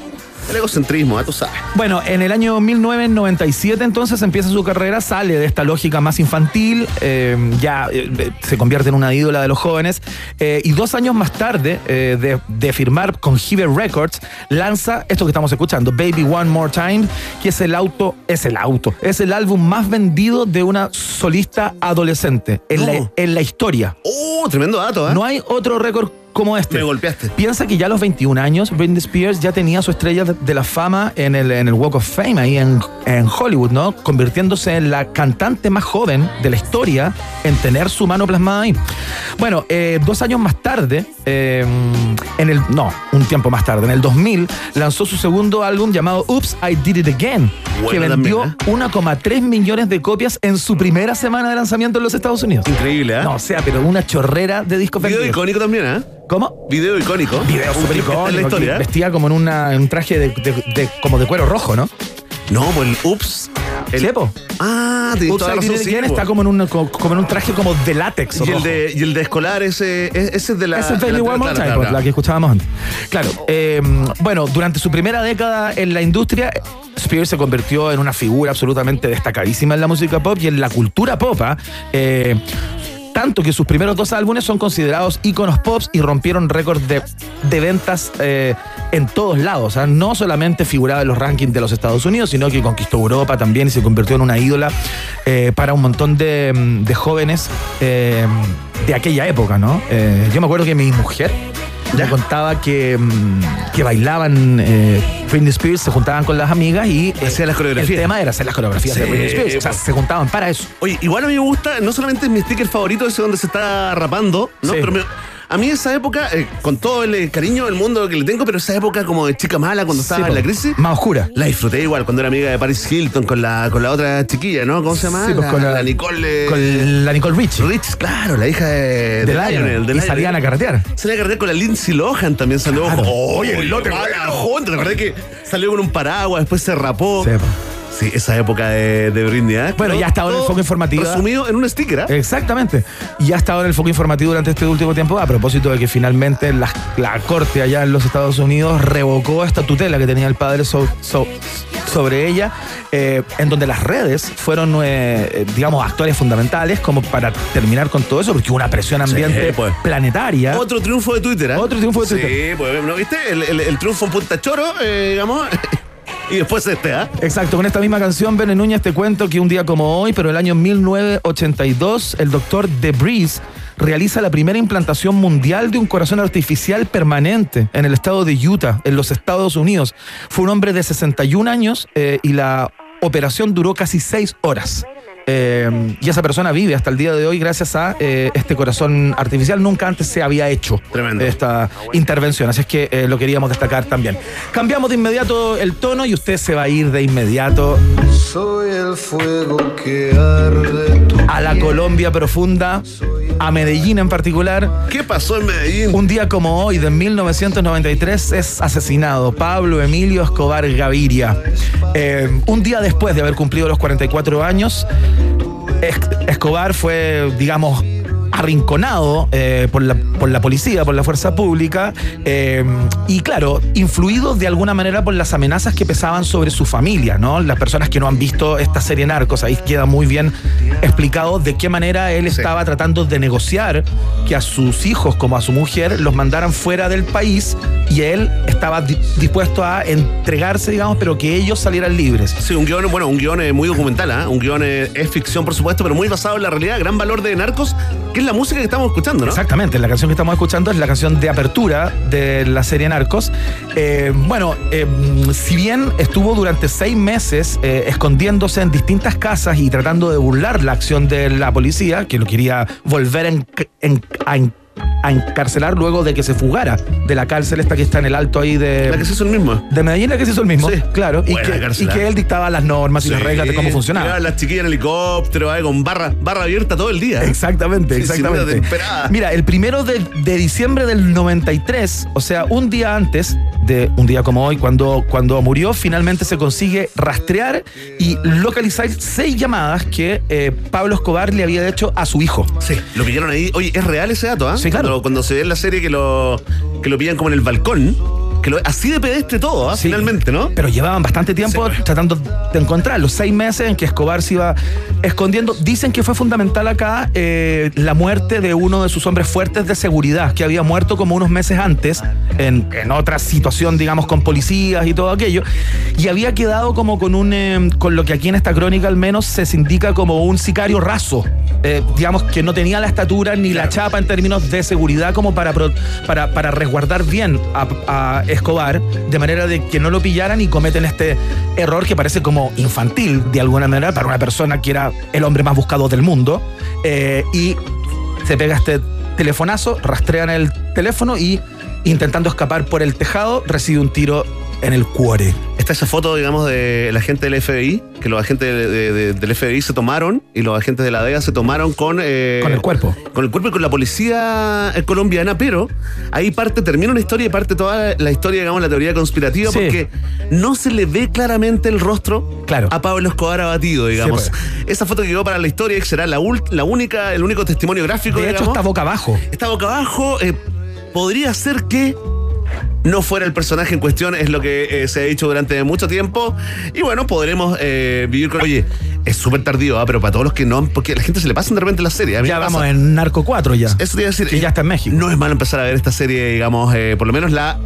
El egocentrismo, ¿eh? tú sabes. Bueno, en el año 1997 entonces empieza su carrera, sale de esta lógica más infantil, eh, ya eh, se convierte en una ídola de los jóvenes eh, y dos años más tarde de, de firmar con Hive Records lanza esto que estamos escuchando, Baby One More Time, que es el auto, es el auto, es el álbum más vendido de una solista adolescente en, la, ¿Cómo? en la historia. ¡Oh, tremendo dato, ¿eh? No hay otro récord como este. Me golpeaste. Piensa que ya a los 21 años Britney Spears ya tenía su estrella de, la fama en el, en el Walk of Fame ahí en, en Hollywood, ¿no? Convirtiéndose en la cantante más joven de la historia en tener su mano plasmada ahí. Bueno, eh, dos años más tarde, eh, en el, no, un tiempo más tarde, en el 2000, lanzó su segundo álbum llamado Oops, I Did It Again, que Bueno vendió también, 1,3 millones de copias en su primera semana de lanzamiento en los Estados Unidos. Increíble, ¿eh? No, o sea, pero una chorrera de discos Video icónico también, ¿eh? ¿Cómo? Video icónico. Video súper en la icónico, historia. ¿eh? Vestía como en una- en un traje de, de- de- como de cuero rojo, ¿no? No, pues el ups. El, Sí, po. Ah, tienes Oops, toda sí, po. está como en, un, como, como en un traje como de látex. Y el de, y el de escolar, ese, ese es de la. Ese es de One More claro, Time, claro, pues, la que escuchábamos antes. Claro, eh, bueno, durante su primera década en la industria, Spears se convirtió en una figura absolutamente destacadísima en la música pop y en la cultura pop. ¿ah? Eh, tanto que sus primeros dos álbumes son considerados íconos pops y rompieron récords de, ventas eh, en todos lados. ¿ah? No solamente figuraba en los rankings de los Estados Unidos, sino que conquistó Europa también y se convirtió en una ídola eh, para un montón de, de jóvenes eh, de aquella época, ¿no? Yo me acuerdo que mi mujer me contaba que, mm, que bailaban eh, Britney Spears, se juntaban con las amigas y eh, Hacían las coreografías. El tema era hacer las coreografías de Britney Spears. O sea, pues. se juntaban para eso. Oye, igual a mí me gusta, no solamente es mi sticker favorito, ese donde se está rapando, ¿no? Sí. Pero me- a mí esa época, eh, con todo el eh, cariño del mundo que le tengo, pero esa época como de chica mala cuando estaba Sí, en la crisis, Más oscura. la disfruté igual cuando era amiga de Paris Hilton con la, con la otra chiquilla, ¿no? ¿Cómo se llama? Sí, pues, la, con la- la Nicole. Con la Nicole Richie. Rich, claro, la hija de, De Lionel, Lionel. de Y Lionel. salían a carretear. Salía a carretear con la Lindsay Lohan también salió. Claro. Oye, el lote, ¿te acordás que salió con un paraguas, después se rapó? Sí, esa época de, de Britney, ¿eh? Bueno, ya estaba en el foco informativo. Resumido en un sticker, ¿eh? Exactamente. Y ya estaba en el foco informativo durante este último tiempo, a propósito de que finalmente la, la corte allá en los Estados Unidos revocó esta tutela que tenía el padre so- so- sobre ella, eh, en donde las redes fueron, eh, digamos, actores fundamentales como para terminar con todo eso, porque hubo una presión ambiente pues. planetaria. Otro triunfo de Twitter, ¿eh? Otro triunfo de Twitter. Sí, pues, ¿no viste? El, el- el triunfo en Punta Choro, eh, digamos. y después este, ¿ah? Exacto, con esta misma canción, Bene Núñez, te cuento que un día como hoy, pero el año 1982, el doctor Debris realiza la primera implantación mundial de un corazón artificial permanente en el estado de Utah, en los Estados Unidos. Fue un hombre de 61 años eh, y la operación duró casi 6 horas. Eh, y esa persona vive hasta el día de hoy gracias a eh, este corazón artificial. Nunca antes se había hecho esta intervención, así es que eh, lo queríamos destacar también. Cambiamos de inmediato el tono y usted se va a ir de inmediato Soy el fuego que arde tu a la Colombia profunda, a Medellín en particular. ¿Qué pasó en Medellín? Un día como hoy, de 1993, es asesinado Pablo Emilio Escobar Gaviria. Eh, un día después de haber cumplido los 44 años, Escobar fue, digamos, arrinconado eh, por, la, por la policía, por la fuerza pública, eh, y claro, influido de alguna manera por las amenazas que pesaban sobre su familia, ¿no? Las personas que no han visto esta serie Narcos, ahí queda muy bien explicado de qué manera él estaba tratando de negociar que a sus hijos como a su mujer los mandaran fuera del país y él estaba di- dispuesto a entregarse, digamos, pero que ellos salieran libres. Sí, un guion, bueno, un guion eh, muy documental, ¿ah? Un guion eh, es ficción, por supuesto, pero muy basado en la realidad. Gran valor de Narcos, que es la música que estamos escuchando, ¿no? Exactamente, la canción que estamos escuchando es la canción de apertura de la serie Narcos. Eh, bueno, eh, si bien estuvo durante seis meses eh, escondiéndose en distintas casas y tratando de burlar la acción de la policía, que lo quería volver en- en- a encarcelar luego de que se fugara de la cárcel esta que está en el alto ahí de... La que se hizo el mismo. De Medellín, la que se hizo el mismo, claro. Y que, y que ¿eh? él dictaba las normas y las Sí, reglas de cómo funcionaba. las chiquillas en helicóptero, eh, con barra, barra abierta todo el día. Exactamente, Sí, exactamente. Mira, el primero de, de diciembre del 93, o sea, un día antes de un día como hoy, cuando, cuando murió, finalmente se consigue rastrear y localizar seis llamadas que eh, Pablo Escobar le había hecho a su hijo. Sí, lo pillaron ahí. Oye, es real ese dato, ¿ah? Sí, claro. Cuando, cuando se ve en la serie que lo, que lo pillan como en el balcón, que lo, así de pedestre todo, ¿ah? Finalmente, ¿no? Pero llevaban bastante tiempo tratando de encontrar los seis meses en que Escobar se iba escondiendo. Dicen que fue fundamental acá eh, la muerte de uno de sus hombres fuertes de seguridad, que había muerto como unos meses antes, en, en otra situación, digamos, con policías y todo aquello, y había quedado como con un, eh, con lo que aquí en esta crónica al menos se indica como un sicario raso. Eh, digamos que no tenía la estatura ni la chapa en términos de seguridad como para, para, para resguardar bien a, a Escobar, de manera de que no lo pillaran y cometen este error que parece como infantil de alguna manera para una persona que era el hombre más buscado del mundo. Eh, y se pega este telefonazo, rastrean el teléfono y intentando escapar por el tejado recibe un tiro en el cuore. Está esa foto, digamos, de la gente del FBI, que los agentes de- de- de- del FBI se tomaron y los agentes de la DEA se tomaron con... eh, Con el cuerpo. Con el cuerpo y con la policía eh, colombiana, pero ahí parte, termina una historia y parte toda la historia, digamos, la teoría conspirativa, Sí. porque no se le ve claramente el rostro Claro. a Pablo Escobar abatido, digamos. Sí, Esa foto que quedó para la historia será la, la única, el único testimonio gráfico, De hecho, está boca abajo. Está boca abajo. eh, podría ser que no fuera el personaje en cuestión, es lo que eh, se ha dicho durante mucho tiempo. Y bueno, podremos eh, vivir con. Oye, es súper tardío, ¿ah? pero para todos los que no. Porque a la gente se le pasan de repente la serie. A mí Ya me vamos pasa. en Narco 4 ya. Eso te iba a decir. Que ya está en México. No es malo empezar a ver esta serie, digamos, eh, por lo menos la,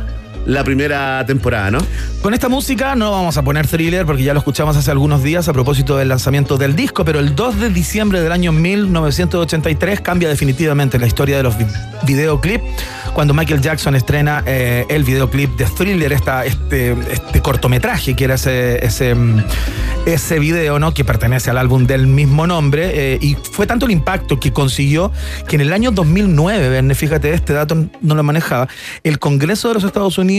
la primera temporada, ¿no? Con esta música no vamos a poner thriller porque ya lo escuchamos hace algunos días a propósito del lanzamiento del disco, pero el 2 de diciembre del año 1983 cambia definitivamente la historia de los vi- videoclips cuando Michael Jackson estrena eh, el videoclip de Thriller, esta, este, este cortometraje que era ese, ese, mm, ese video ¿no? que pertenece al álbum del mismo nombre eh, y fue tanto el impacto que consiguió que en el año 2009, Verne, fíjate, este dato no lo manejaba, el Congreso de los Estados Unidos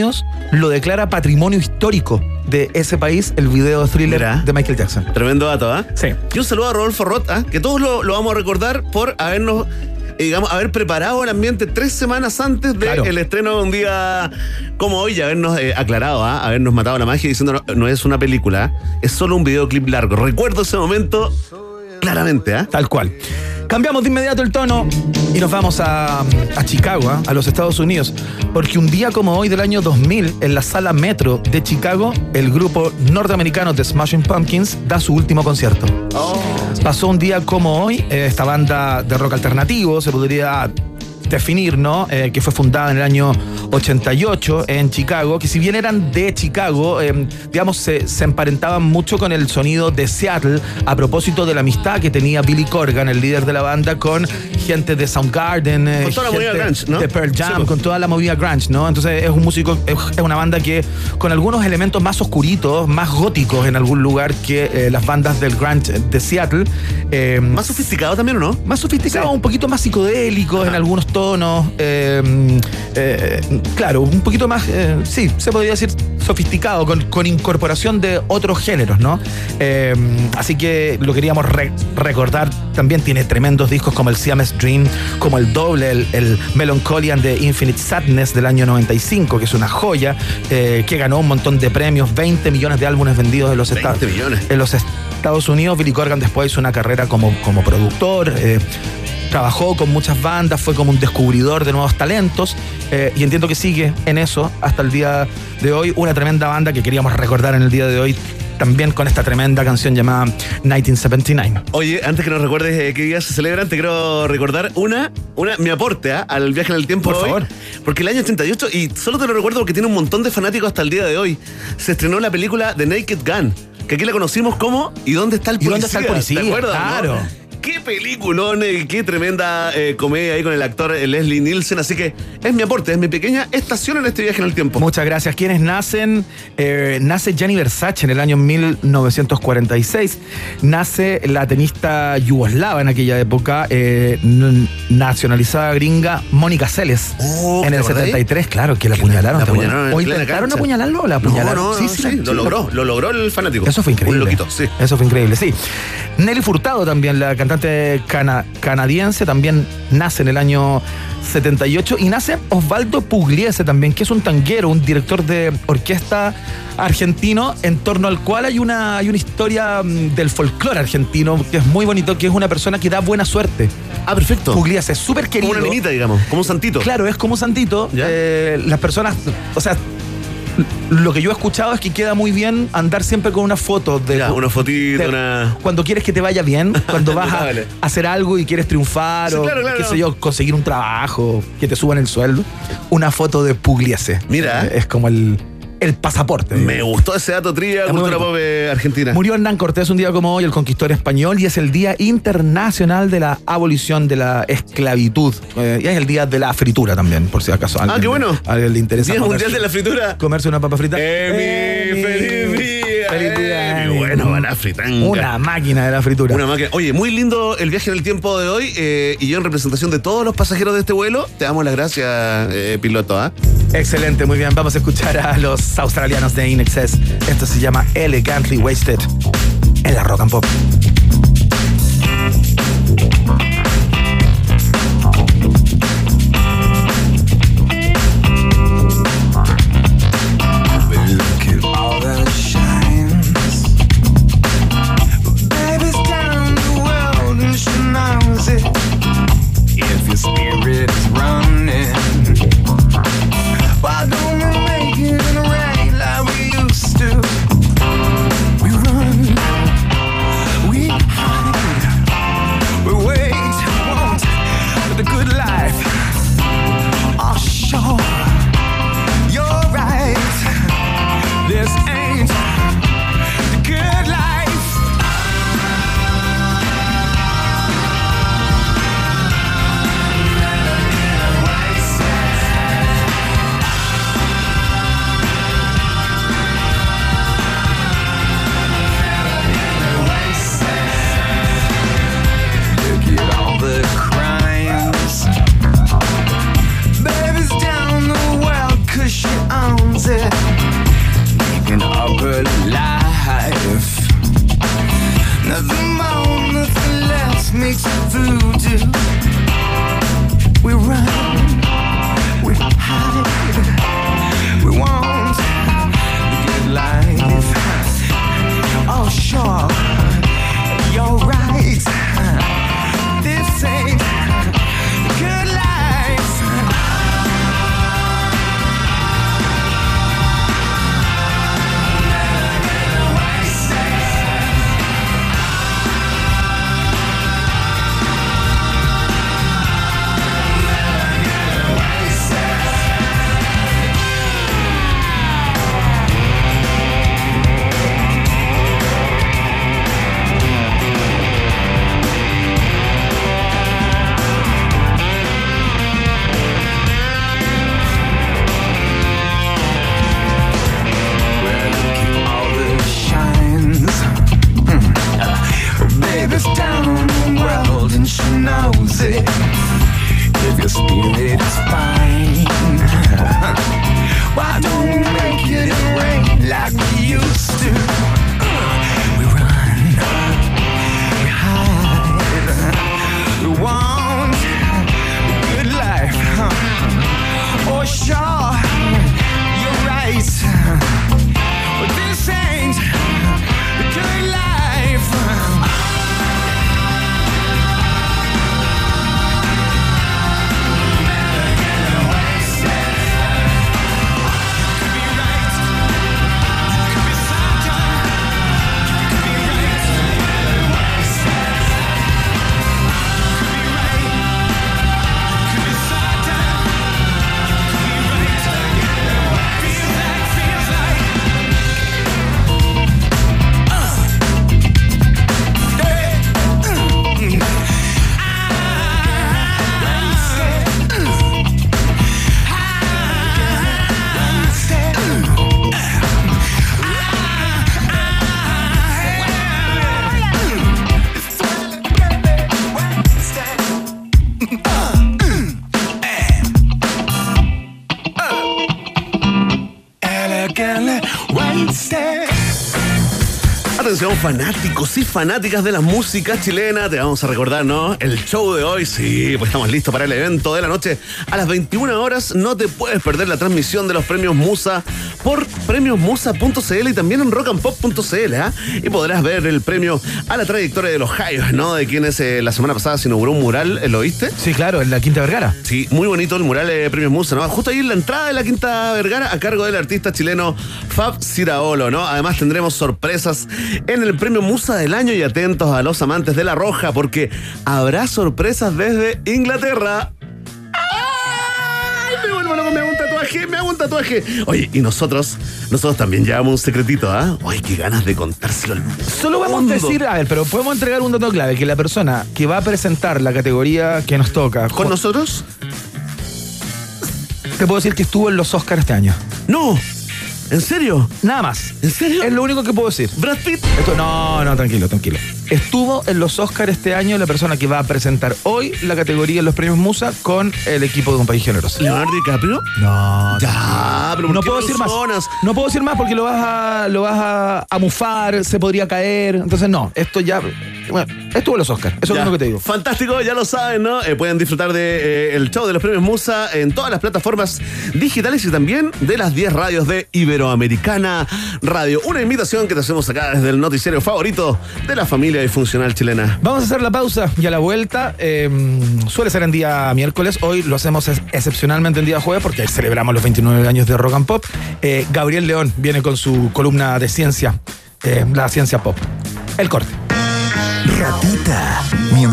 lo declara patrimonio histórico de ese país, el video Thriller Mira. de Michael Jackson. Tremendo dato, ¿ah? Sí. Y un saludo a Rodolfo Roth, ¿ah? que todos lo, lo vamos a recordar por habernos, eh, digamos, haber preparado el ambiente tres semanas antes del Claro. estreno de un día como hoy y habernos eh, aclarado, ¿ah? habernos matado la magia diciendo no, no es una película, ¿ah? es solo un videoclip largo. Recuerdo ese momento claramente, ¿ah? Tal cual. Cambiamos de inmediato el tono y nos vamos a, a Chicago, ¿ah? a los Estados Unidos, porque un día como hoy del año 2000, en la sala Metro de Chicago, el grupo norteamericano de Smashing Pumpkins da su último concierto. Pasó un día como hoy, eh, esta banda de rock alternativo, se podría definir, ¿no? Eh, que fue fundada en el año 88 en Chicago, que si bien eran de Chicago, eh, digamos, se, se emparentaban mucho con el sonido de Seattle a propósito de la amistad que tenía Billy Corgan, el líder de la banda, con gente de Soundgarden, eh, Con toda la movida grunge, ¿no? de Pearl Jam, Sí, pues. con toda la movida grunge, ¿no? Entonces es un músico, es es una banda que con algunos elementos más oscuritos, más góticos en algún lugar que eh, las bandas del grunge de Seattle. Más sofisticado también, ¿o no? más sofisticado, un poquito más psicodélicos en algunos tonos. eh, eh, claro, un poquito más, eh, sí, se podría decir sofisticado, con, con incorporación de otros géneros, ¿no? Eh, así que lo queríamos re- recordar. También tiene tremendos discos como el Siamese Dream, como el doble, el, el Melancholian de Infinite Sadness del año 95, que es una joya, eh, que ganó un montón de premios, 20 millones de álbumes vendidos en los Estados millones. en los Estados Unidos. Billy Corgan después hizo una carrera como, como productor. Trabajó con muchas bandas, fue como un descubridor de nuevos talentos eh, y entiendo que sigue en eso hasta el día de hoy. Una tremenda banda que queríamos recordar en el día de hoy también con esta tremenda canción llamada 1979. Oye, antes que nos recuerdes eh, qué días se celebran, te quiero recordar una, una mi aporte ¿ah? al viaje en el tiempo. Por hoy. favor. Porque el año 88, y solo te lo recuerdo porque tiene un montón de fanáticos hasta el día de hoy, se estrenó la película The Naked Gun, que aquí la conocimos como ¿Y dónde está el ¿Y policía? dónde está el policía? ¿Te acuerdas? no? Qué peliculón, eh, qué tremenda eh, comedia ahí con el actor eh, Leslie Nielsen. Así que es mi aporte, es mi pequeña estación en este viaje en el tiempo. Muchas gracias. ¿Quiénes nacen? Eh, nace Gianni Versace en el año 1946. Nace la tenista yugoslava en aquella época, nacionalizada gringa, Mónica Seles. Oh, en ¿te el acordáis? 73, claro, que la apuñalaron. La apuñalaron ¿O intentaron apuñalarlo o la apuñalaron? No, no, Sí, sí, sí, lo sí, logró, lo logró el fanático. Eso fue increíble. Un loquito, sí. Eso fue increíble, sí. Nelly Furtado también, la cantante cana- canadiense, también nace en el año 78 y nace Osvaldo Pugliese también, que es un tanguero, un director de orquesta argentino, en torno al cual hay una, hay una historia mm, del folclore argentino que es muy bonito, que es una persona que da buena suerte. Ah, perfecto. Pugliese, es súper querido. Como una minita, digamos, como un santito. Claro, es como un santito. Eh, las personas, o sea, lo que yo he escuchado es que queda muy bien andar siempre con una foto de Ya, una fotito, de- una. cuando quieres que te vaya bien, cuando vas a hacer algo y quieres triunfar Sí, o claro, claro. qué sé yo, conseguir un trabajo, que te suban el sueldo, una foto de Pugliese. Mira. Eh, es como el, el pasaporte. Me gustó ese dato trivia, cultura pop eh, argentina. Murió Hernán Cortés un día como hoy, el conquistador español, y es el Día Internacional de la Abolición de la Esclavitud. Eh, y es el Día de la Fritura también, por si acaso. Ah, qué bueno. A alguien le interesa. Día Mundial de la Fritura. Comerse una papa frita. Emi, feliz día. Feliz día. Bueno, va la fritanga. Una máquina de la fritura. Una máquina. Oye, muy lindo el viaje en el tiempo de hoy. eh, y yo, en representación de todos los pasajeros de este vuelo, te damos las gracias, eh, piloto. ¿ah? Excelente, muy bien. Vamos a escuchar a los australianos de In Excess. Esto se llama Elegantly Wasted en la Rock and Pop. Fanáticos y fanáticas de la música chilena, te vamos a recordar, ¿no? El show de hoy, sí, pues estamos listos para el evento de la noche. A las 21 horas no te puedes perder la transmisión de los premios Musa por premiosmusa.cl y también en rockandpop.cl, ¿ah? Y podrás ver el premio a la trayectoria de los Jaios, ¿no? De quienes eh, la semana pasada se inauguró un mural, ¿eh, ¿lo viste? Sí, claro, en la Quinta Vergara. Sí, muy bonito el mural de Premios Musa, ¿no? Justo ahí en la entrada de la Quinta Vergara a cargo del artista chileno Fab Ciraolo, ¿no? Además tendremos sorpresas en el Premio Musa del año y atentos a los amantes de la roja porque habrá sorpresas desde Inglaterra. ¡Ay! Me vuelvo loco, me tatuaje, me hago un tatuaje. Oye, y nosotros, nosotros también llevamos un secretito, ¿ah? Ay, qué ganas de contárselo al Solo vamos mundo. a decir, a ver, pero podemos entregar un dato clave, que la persona que va a presentar la categoría que nos toca... ¿Con nosotros? Te puedo decir que estuvo en los Oscars este año. ¡No! ¿En serio? Nada más. ¿En serio? Es lo único que puedo decir. ¿Brad Pitt? Esto- no, no, tranquilo, tranquilo. Estuvo en los Oscars este año la persona que va a presentar hoy la categoría en los premios Musa con el equipo de un país generoso. ¿Leonardo DiCaprio? No. Ya, pero ¿por no puedo decir más. personas? No puedo decir más porque lo vas a, lo vas a, a mufar, se podría caer. Entonces, no, esto ya. Bueno, estuvo en los Oscars. Eso es lo que te digo. Fantástico, ya lo saben, ¿no? Eh, pueden disfrutar de eh, el show de los premios Musa en todas las plataformas digitales y también de las 10 radios de Iberoamericana Radio. Una invitación que te hacemos acá desde el noticiero favorito de la familia disfuncional chilena. Vamos a hacer la pausa y a la vuelta. eh, suele ser en día miércoles. Hoy lo hacemos ex- excepcionalmente en día jueves porque celebramos los 29 años de Rock and Pop. Eh, Gabriel León viene con su columna de ciencia, eh, la ciencia pop. El corte. Ratita.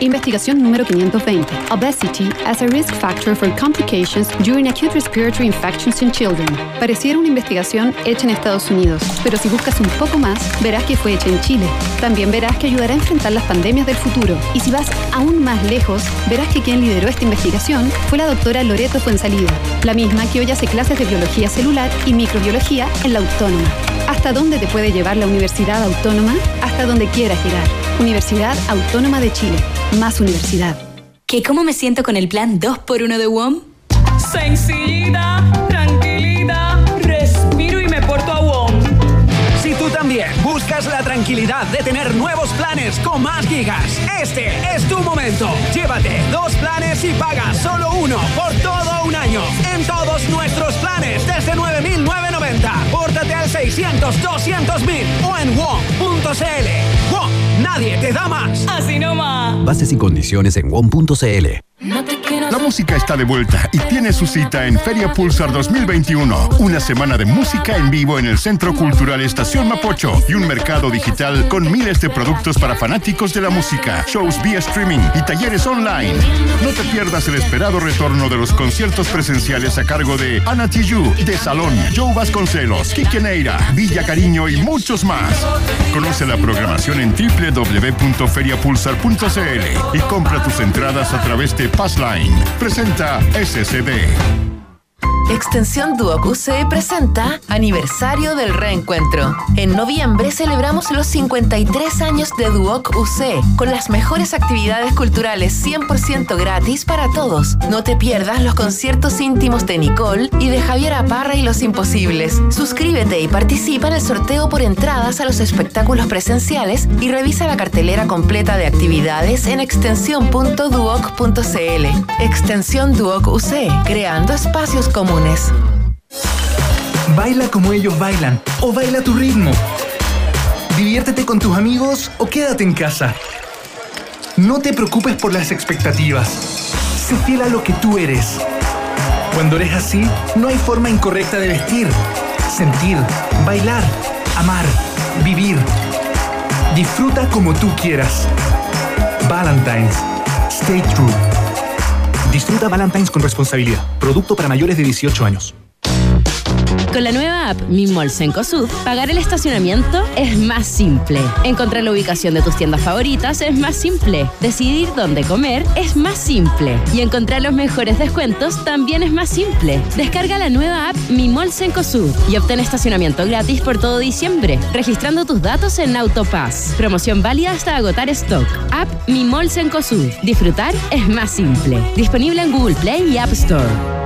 Investigación número 520. Obesity as a risk factor for complications during acute respiratory infections in children. Pareciera una investigación hecha en Estados Unidos, pero si buscas un poco más, verás que fue hecha en Chile. También verás que ayudará a enfrentar las pandemias del futuro. Y si vas aún más lejos, verás que quien lideró esta investigación fue la doctora Loreto Fuensalida, la misma que hoy hace clases de biología celular y microbiología en la Autónoma. ¿Hasta dónde te puede llevar la Universidad Autónoma? Hasta donde quieras llegar. Universidad Autónoma de Chile. Más universidad. ¿Qué cómo me siento con el plan 2x1 de WOM? Sencillita, tranquilita, respiro y me porto a WOM. Si tú también buscas la tranquilidad de tener nuevos planes con más gigas, este es tu momento. Llévate dos planes y paga solo uno por todo un año. En todos nuestros planes desde 9,990. Pórtate al 600 200,000 o en WOM.cl. WOM, nadie te da más. Así nomás. Bases y condiciones en WOM.cl. No te No música está de vuelta y tiene su cita en Feria Pulsar 2021. Una semana de música en vivo en el Centro Cultural Estación Mapocho y un mercado digital con miles de productos para fanáticos de la música, shows vía streaming y talleres online. No te pierdas el esperado retorno de los conciertos presenciales a cargo de Ana Tijoux, De Salón, Joe Vasconcelos, Kike Neira, Villa Cariño y muchos más. Conoce la programación en www.feriapulsar.cl y compra tus entradas a través de Passline. Presenta SCD. Extensión Duoc UC presenta Aniversario del Reencuentro. En noviembre celebramos los 53 años de Duoc UC con las mejores actividades culturales 100% gratis para todos. No te pierdas los conciertos íntimos de Nicole y de Javier Aparra y Los Imposibles. Suscríbete y participa en el sorteo por entradas a los espectáculos presenciales y revisa la cartelera completa de actividades en extensión.duoc.cl. Extensión Duoc UC, creando espacios Baila como ellos bailan o baila tu ritmo. Diviértete con tus amigos o quédate en casa. No te preocupes por las expectativas. Sé fiel a lo que tú eres. Cuando eres así, no hay forma incorrecta de vestir, sentir, bailar, amar, vivir. Disfruta como tú quieras. Valentine's. Stay true. Disfruta Valentine's con responsabilidad. Producto para mayores de 18 años. Con la nueva app Mi Mall pagar el estacionamiento es más simple. Encontrar la ubicación de tus tiendas favoritas es más simple. Decidir dónde comer es más simple. Y encontrar los mejores descuentos también es más simple. Descarga la nueva app Mi Mall y obtén estacionamiento gratis por todo diciembre, registrando tus datos en Autopass. Promoción válida hasta agotar stock. App Mi Mall. Disfrutar es más simple. Disponible en Google Play y App Store.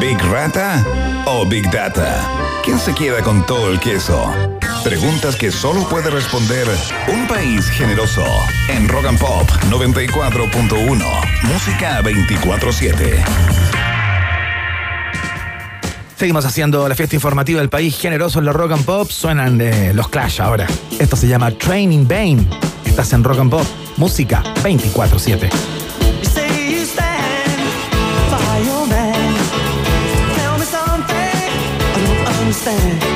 ¿Big Rata o Big Data? ¿Quién se queda con todo el queso? Preguntas que solo puede responder un país generoso. En Rock and Pop 94.1. Música 24-7. Seguimos haciendo la fiesta informativa del país generoso en los Rock and Pop. Suenan de los Clash ahora. Esto se llama Training Bane. Estás en Rock and Pop. Música 24-7. I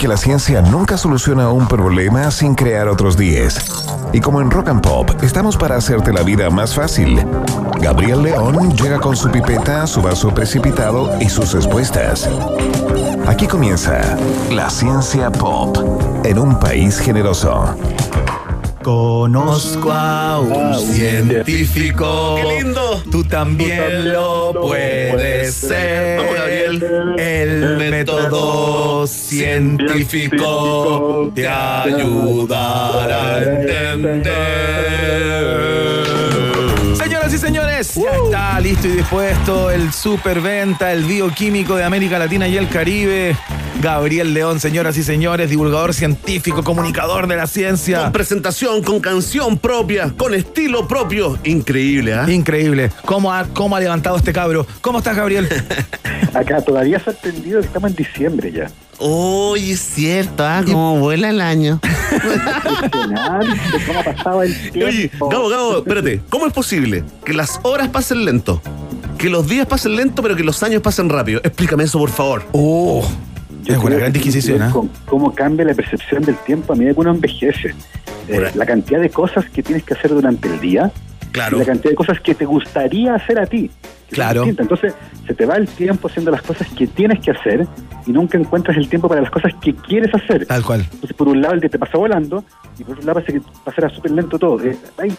que la ciencia nunca soluciona un problema sin crear otros 10. Y como en Rock and Pop, estamos para hacerte la vida más fácil. Gabriel León llega con su pipeta, su vaso precipitado y sus respuestas. Aquí comienza la ciencia pop en un país generoso. Conozco a un científico. ¡Qué lindo! Tú también lo puedes ser. Vamos, Gabriel. El método científico te ayudará a entender. Señoras y señores, ya está listo y dispuesto el superventa, el bioquímico de América Latina y el Caribe. Gabriel León, señoras y señores, divulgador científico, comunicador de la ciencia. Con presentación, con canción propia, con estilo propio. Increíble, ¿ah? Increíble. ¿Cómo ha, ¿Cómo ha levantado este cabro? ¿Cómo estás, Gabriel? Acá todavía sorprendido que estamos en diciembre ya. Uy, es cierto, ¿ah? Cómo vuela el año. Cómo ha pasado el tiempo. Oye, Gabo, Gabo, espérate. ¿Cómo es posible que las horas pasen lento? Que los días pasen lento, pero que los años pasen rápido. Explícame eso, por favor. Oh, Yo es una gran que disquisición, que ¿eh? ¿Cómo cambia la percepción del tiempo a medida que uno envejece? Eh, la cantidad de cosas que tienes que hacer durante el día. Claro. Y la cantidad de cosas que te gustaría hacer a ti. que Claro. Entonces, se te va el tiempo haciendo las cosas que tienes que hacer y nunca encuentras el tiempo para las cosas que quieres hacer. Tal cual. Entonces, por un lado, el día te pasa volando y por otro lado, parece que pasará súper lento todo. Eh, ay,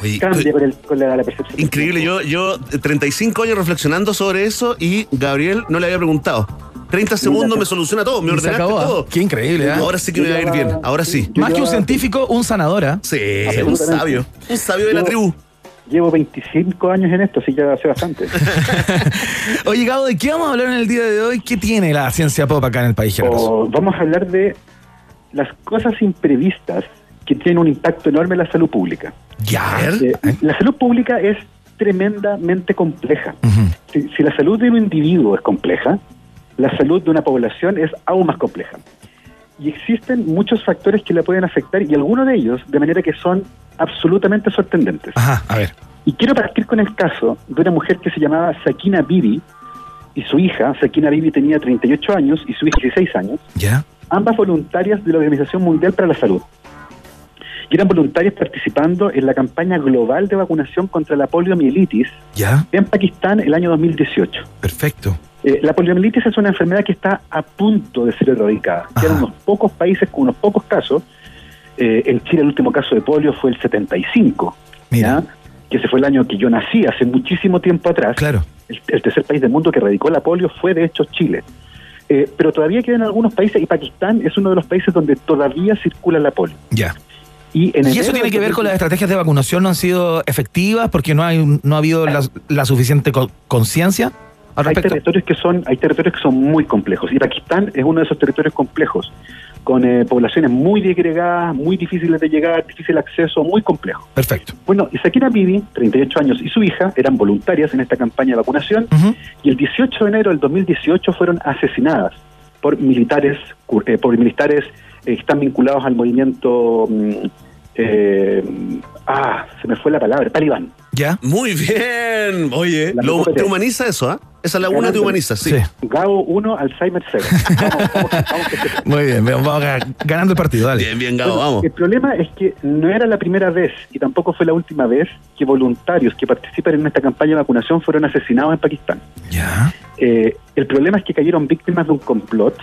Oye, cambia con, el- con la, la percepción. Increíble, yo, yo eh, 35 años reflexionando sobre eso y Gabriel no le había preguntado. 30 segundos me soluciona todo, me ordenaste acabó, ¿ah? todo. Qué increíble, ¿eh? Ahora sí que me va a ir bien, ahora sí. Más que un científico, un sanador, ¿ah? Sí, un sabio. Un sabio de la tribu. Llevo 25 años en esto, así que ya hace bastante. Oye, Gabo, ¿de qué vamos a hablar en el día de hoy? ¿Qué tiene la ciencia pop acá en el país generoso? O vamos a hablar de las cosas imprevistas que tienen un impacto enorme en la salud pública. Ya. Eh, la salud pública es tremendamente compleja. si, si la salud de un individuo es compleja, la salud de una población es aún más compleja. Y existen muchos factores que la pueden afectar y algunos de ellos de manera que son absolutamente sorprendentes. Ajá, a ver. Y quiero partir con el caso de una mujer que se llamaba Sakina Bibi y su hija, Sakina Bibi tenía 38 años y su hija 16 años, ¿Ya? ambas voluntarias de la Organización Mundial para la Salud. Y eran voluntarias participando en la campaña global de vacunación contra la poliomielitis ¿Ya? en Pakistán el año 2018. Perfecto. Eh, la poliomielitis es una enfermedad que está a punto de ser erradicada. Quedan unos pocos países con unos pocos casos. Eh, en Chile el último caso de polio fue el 75, ¿ya? que ese fue el año que yo nací, hace muchísimo tiempo atrás. Claro. El, el tercer país del mundo que erradicó la polio fue de hecho Chile. Eh, pero todavía quedan algunos países y Pakistán es uno de los países donde todavía circula la polio. Ya. Y, en ¿Y enero eso tiene que ver con las 2018 estrategias de vacunación no han sido efectivas porque no hay no ha habido la, la suficiente co- conciencia hay territorios que son hay territorios que son muy complejos. Y Pakistán es uno de esos territorios complejos con eh, poblaciones muy disgregadas, muy difíciles de llegar, difícil acceso, muy complejo. Perfecto. Bueno, y Sakina Bibi, 38 años, y su hija eran voluntarias en esta campaña de vacunación y el 18 de enero del 2018 fueron asesinadas por militares eh, por militares están vinculados al movimiento mm, eh, ah, se me fue la palabra, talibán. ¿Ya? Muy bien. Oye, La lo- te humaniza eso, ¿ah? Esa laguna te humaniza, sí. Gabo 1, Alzheimer 0. Muy bien, vamos ga- ganando el partido, dale. Bien, bien, Gabo, Bueno, vamos. El problema es que no era la primera vez y tampoco fue la última vez que voluntarios que participan en esta campaña de vacunación fueron asesinados en Pakistán. Ya. Eh, el problema es que cayeron víctimas de un complot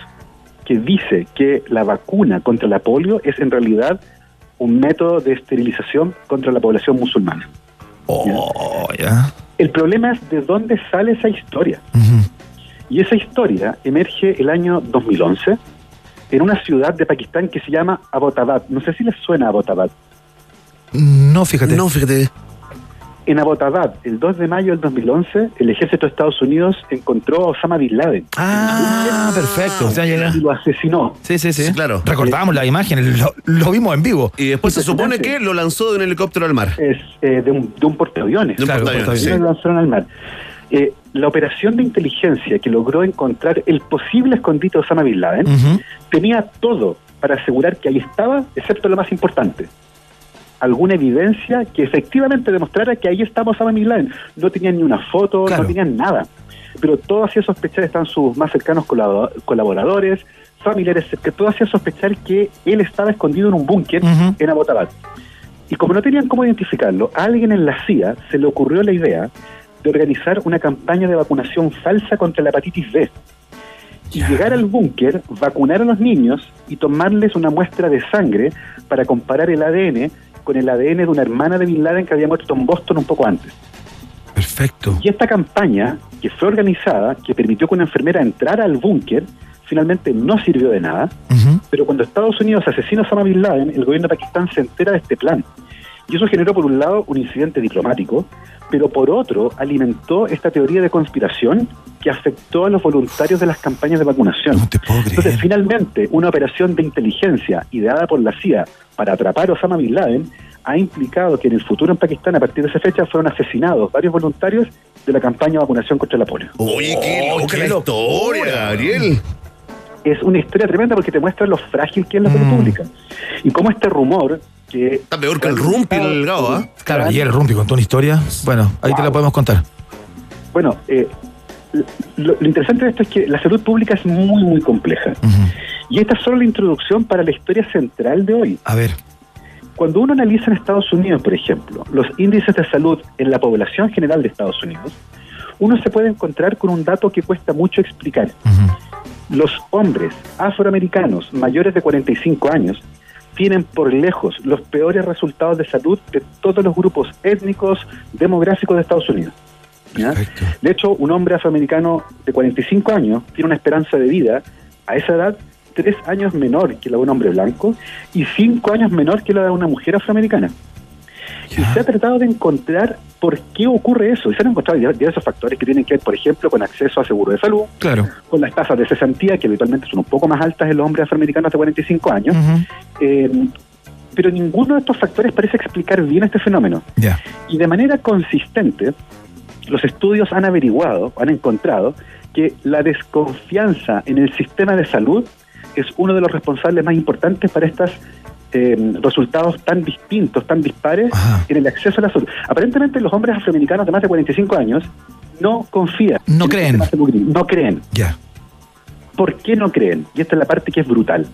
que dice que la vacuna contra la polio es en realidad un método de esterilización contra la población musulmana. Oh, ya. El problema es de dónde sale esa historia. Y esa historia emerge el año 2011 en una ciudad de Pakistán que se llama Abbottabad. No sé si les suena Abbottabad. No, fíjate. No, fíjate. En Abbottabad, el 2 de mayo del 2011, el ejército de Estados Unidos encontró a Osama Bin Laden. Ah, perfecto. O sea, llega- Y lo asesinó. Sí, sí, sí. Sí, claro. Recordamos las imágenes, lo, lo vimos en vivo. Y después se supone que lo lanzó de un helicóptero al mar. Es eh, de un, de un portaaviones. De un Claro, portaaviones. Lo lanzaron al mar. Eh, la operación de inteligencia que logró encontrar el posible escondite de Osama Bin Laden Ujú. tenía todo para asegurar que ahí estaba, excepto lo más importante. Alguna evidencia que efectivamente demostrara que ahí estaba Osama Bin Laden. No tenían ni una foto, Claro. no tenían nada. Pero todo hacía sospechar estaban sus más cercanos colabo- colaboradores, familiares, que todo hacía sospechar que él estaba escondido en un búnker en Abbottabad. Y como no tenían cómo identificarlo, a alguien en la CIA se le ocurrió la idea de organizar una campaña de vacunación falsa contra la hepatitis B. Y llegar al búnker, vacunar a los niños y tomarles una muestra de sangre para comparar el ADN con el ADN de una hermana de Bin Laden que había muerto en Boston un poco antes. Perfecto. Y esta campaña, que fue organizada, que permitió que una enfermera entrara al búnker, finalmente no sirvió de nada, pero cuando Estados Unidos asesinó a Osama Bin Laden, el gobierno de Pakistán se entera de este plan. Y eso generó, por un lado, un incidente diplomático, pero por otro, alimentó esta teoría de conspiración que afectó a los voluntarios de las campañas de vacunación. Entonces, finalmente, una operación de inteligencia ideada por la CIA para atrapar a Osama Bin Laden ha implicado que en el futuro en Pakistán, a partir de esa fecha, fueron asesinados varios voluntarios de la campaña de vacunación contra la polio. Oye, qué loca la historia, Gabriel. Es una historia tremenda porque te muestra lo frágil que es la salud pública. Y cómo este rumor que... Está peor que el rumpi, el gao, ¿ah? Claro, y el Rumpi contó una historia. Bueno, ahí te la podemos contar. Bueno, eh, lo, lo interesante de esto es que la salud pública es muy, muy compleja. Y esta es solo la introducción para la historia central de hoy. A ver. Cuando uno analiza en Estados Unidos, por ejemplo, los índices de salud en la población general de Estados Unidos, uno se puede encontrar con un dato que cuesta mucho explicar. Los hombres afroamericanos mayores de 45 años tienen por lejos los peores resultados de salud de todos los grupos étnicos demográficos de Estados Unidos. ¿ya? De hecho, un hombre afroamericano de 45 años tiene una esperanza de vida a esa edad tres años menor que la de un hombre blanco y cinco años menor que la de una mujer afroamericana. Y se ha tratado de encontrar por qué ocurre eso. Y se han encontrado diversos factores que tienen que ver, por ejemplo, con acceso a seguro de salud, Claro. con las tasas de cesantía, que habitualmente son un poco más altas en los hombres afroamericanos de 45 años. Eh, pero ninguno de estos factores parece explicar bien este fenómeno. Ya. Y de manera consistente, los estudios han averiguado, han encontrado, que la desconfianza en el sistema de salud es uno de los responsables más importantes para estos resultados tan distintos, tan dispares en el acceso a la salud. Aparentemente los hombres afroamericanos de más de 45 años no confían. No creen. No creen. Ya. ¿Por qué no creen? Y esta es la parte que es brutal.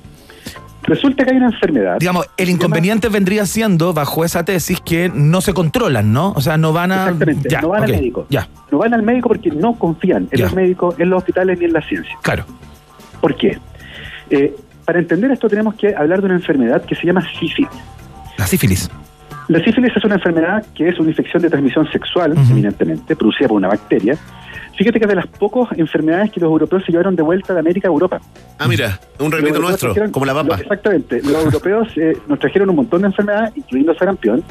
Resulta que hay una enfermedad. Digamos, el inconveniente vendría siendo, bajo esa tesis, que no se controlan, ¿no? O sea, no van a. Exactamente, Ya, no van al médico. Ya, No van al médico porque no confían en Ya. los médicos, en los hospitales ni en la ciencia. claro. ¿Por qué? Eh, para entender esto tenemos que hablar de una enfermedad que se llama sífilis. La sífilis. La sífilis es una enfermedad que es una infección de transmisión sexual, eminentemente, producida por una bacteria. Fíjate que es de las pocas enfermedades que los europeos se llevaron de vuelta de América a Europa. Ah, mira, un europeos nuestro, trajeron- como la papa. lo- exactamente. Los europeos eh, nos trajeron un montón de enfermedades, incluyendo sarampión,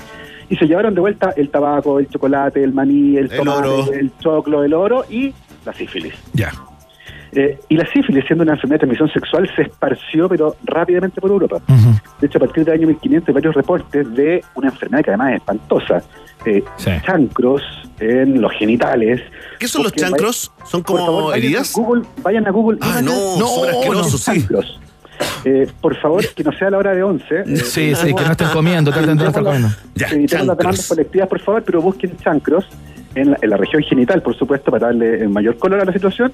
y se llevaron de vuelta el tabaco, el chocolate, el maní, el, El tomate, oro. el choclo, el oro y la sífilis. Ya. Eh, y la sífilis, siendo una enfermedad de transmisión sexual, se esparció, pero rápidamente por Europa. De hecho, a partir del año 1500 hay varios reportes de una enfermedad que además es espantosa. Eh, Chancros en los genitales. ¿Qué son los chancros? ¿Son como favor, vayan a heridas? Google, vayan a Google. y Ah, vayan no, a- sí. chancros. Eh, por favor, que no sea la hora de 11. eh, Sí, sí, que no estén comiendo, traten de no estar comiendo. Ya, las demandas colectivas, por favor, pero busquen chancros en la, en la región genital, por supuesto, para darle mayor color a la situación.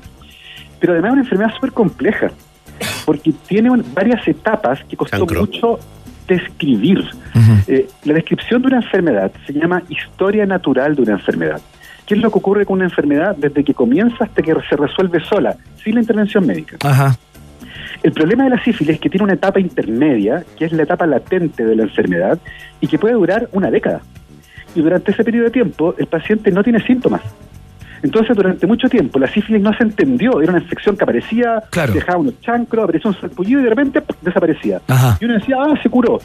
Pero además es una enfermedad súper compleja, porque tiene varias etapas que costó mucho describir. Eh, la descripción de una enfermedad se llama historia natural de una enfermedad. ¿Qué es lo que ocurre con una enfermedad desde que comienza hasta que se resuelve sola, sin la intervención médica? Ajá. El problema de la sífilis es que tiene una etapa intermedia, que es la etapa latente de la enfermedad, y que puede durar una década. Y durante ese periodo de tiempo, el paciente no tiene síntomas. Entonces, durante mucho tiempo, la sífilis no se entendió. Era una infección que aparecía, Claro. dejaba unos chancros, aparecía un salpullido y de repente ¡pum! desaparecía. Ajá. Y uno decía, ah, se curó.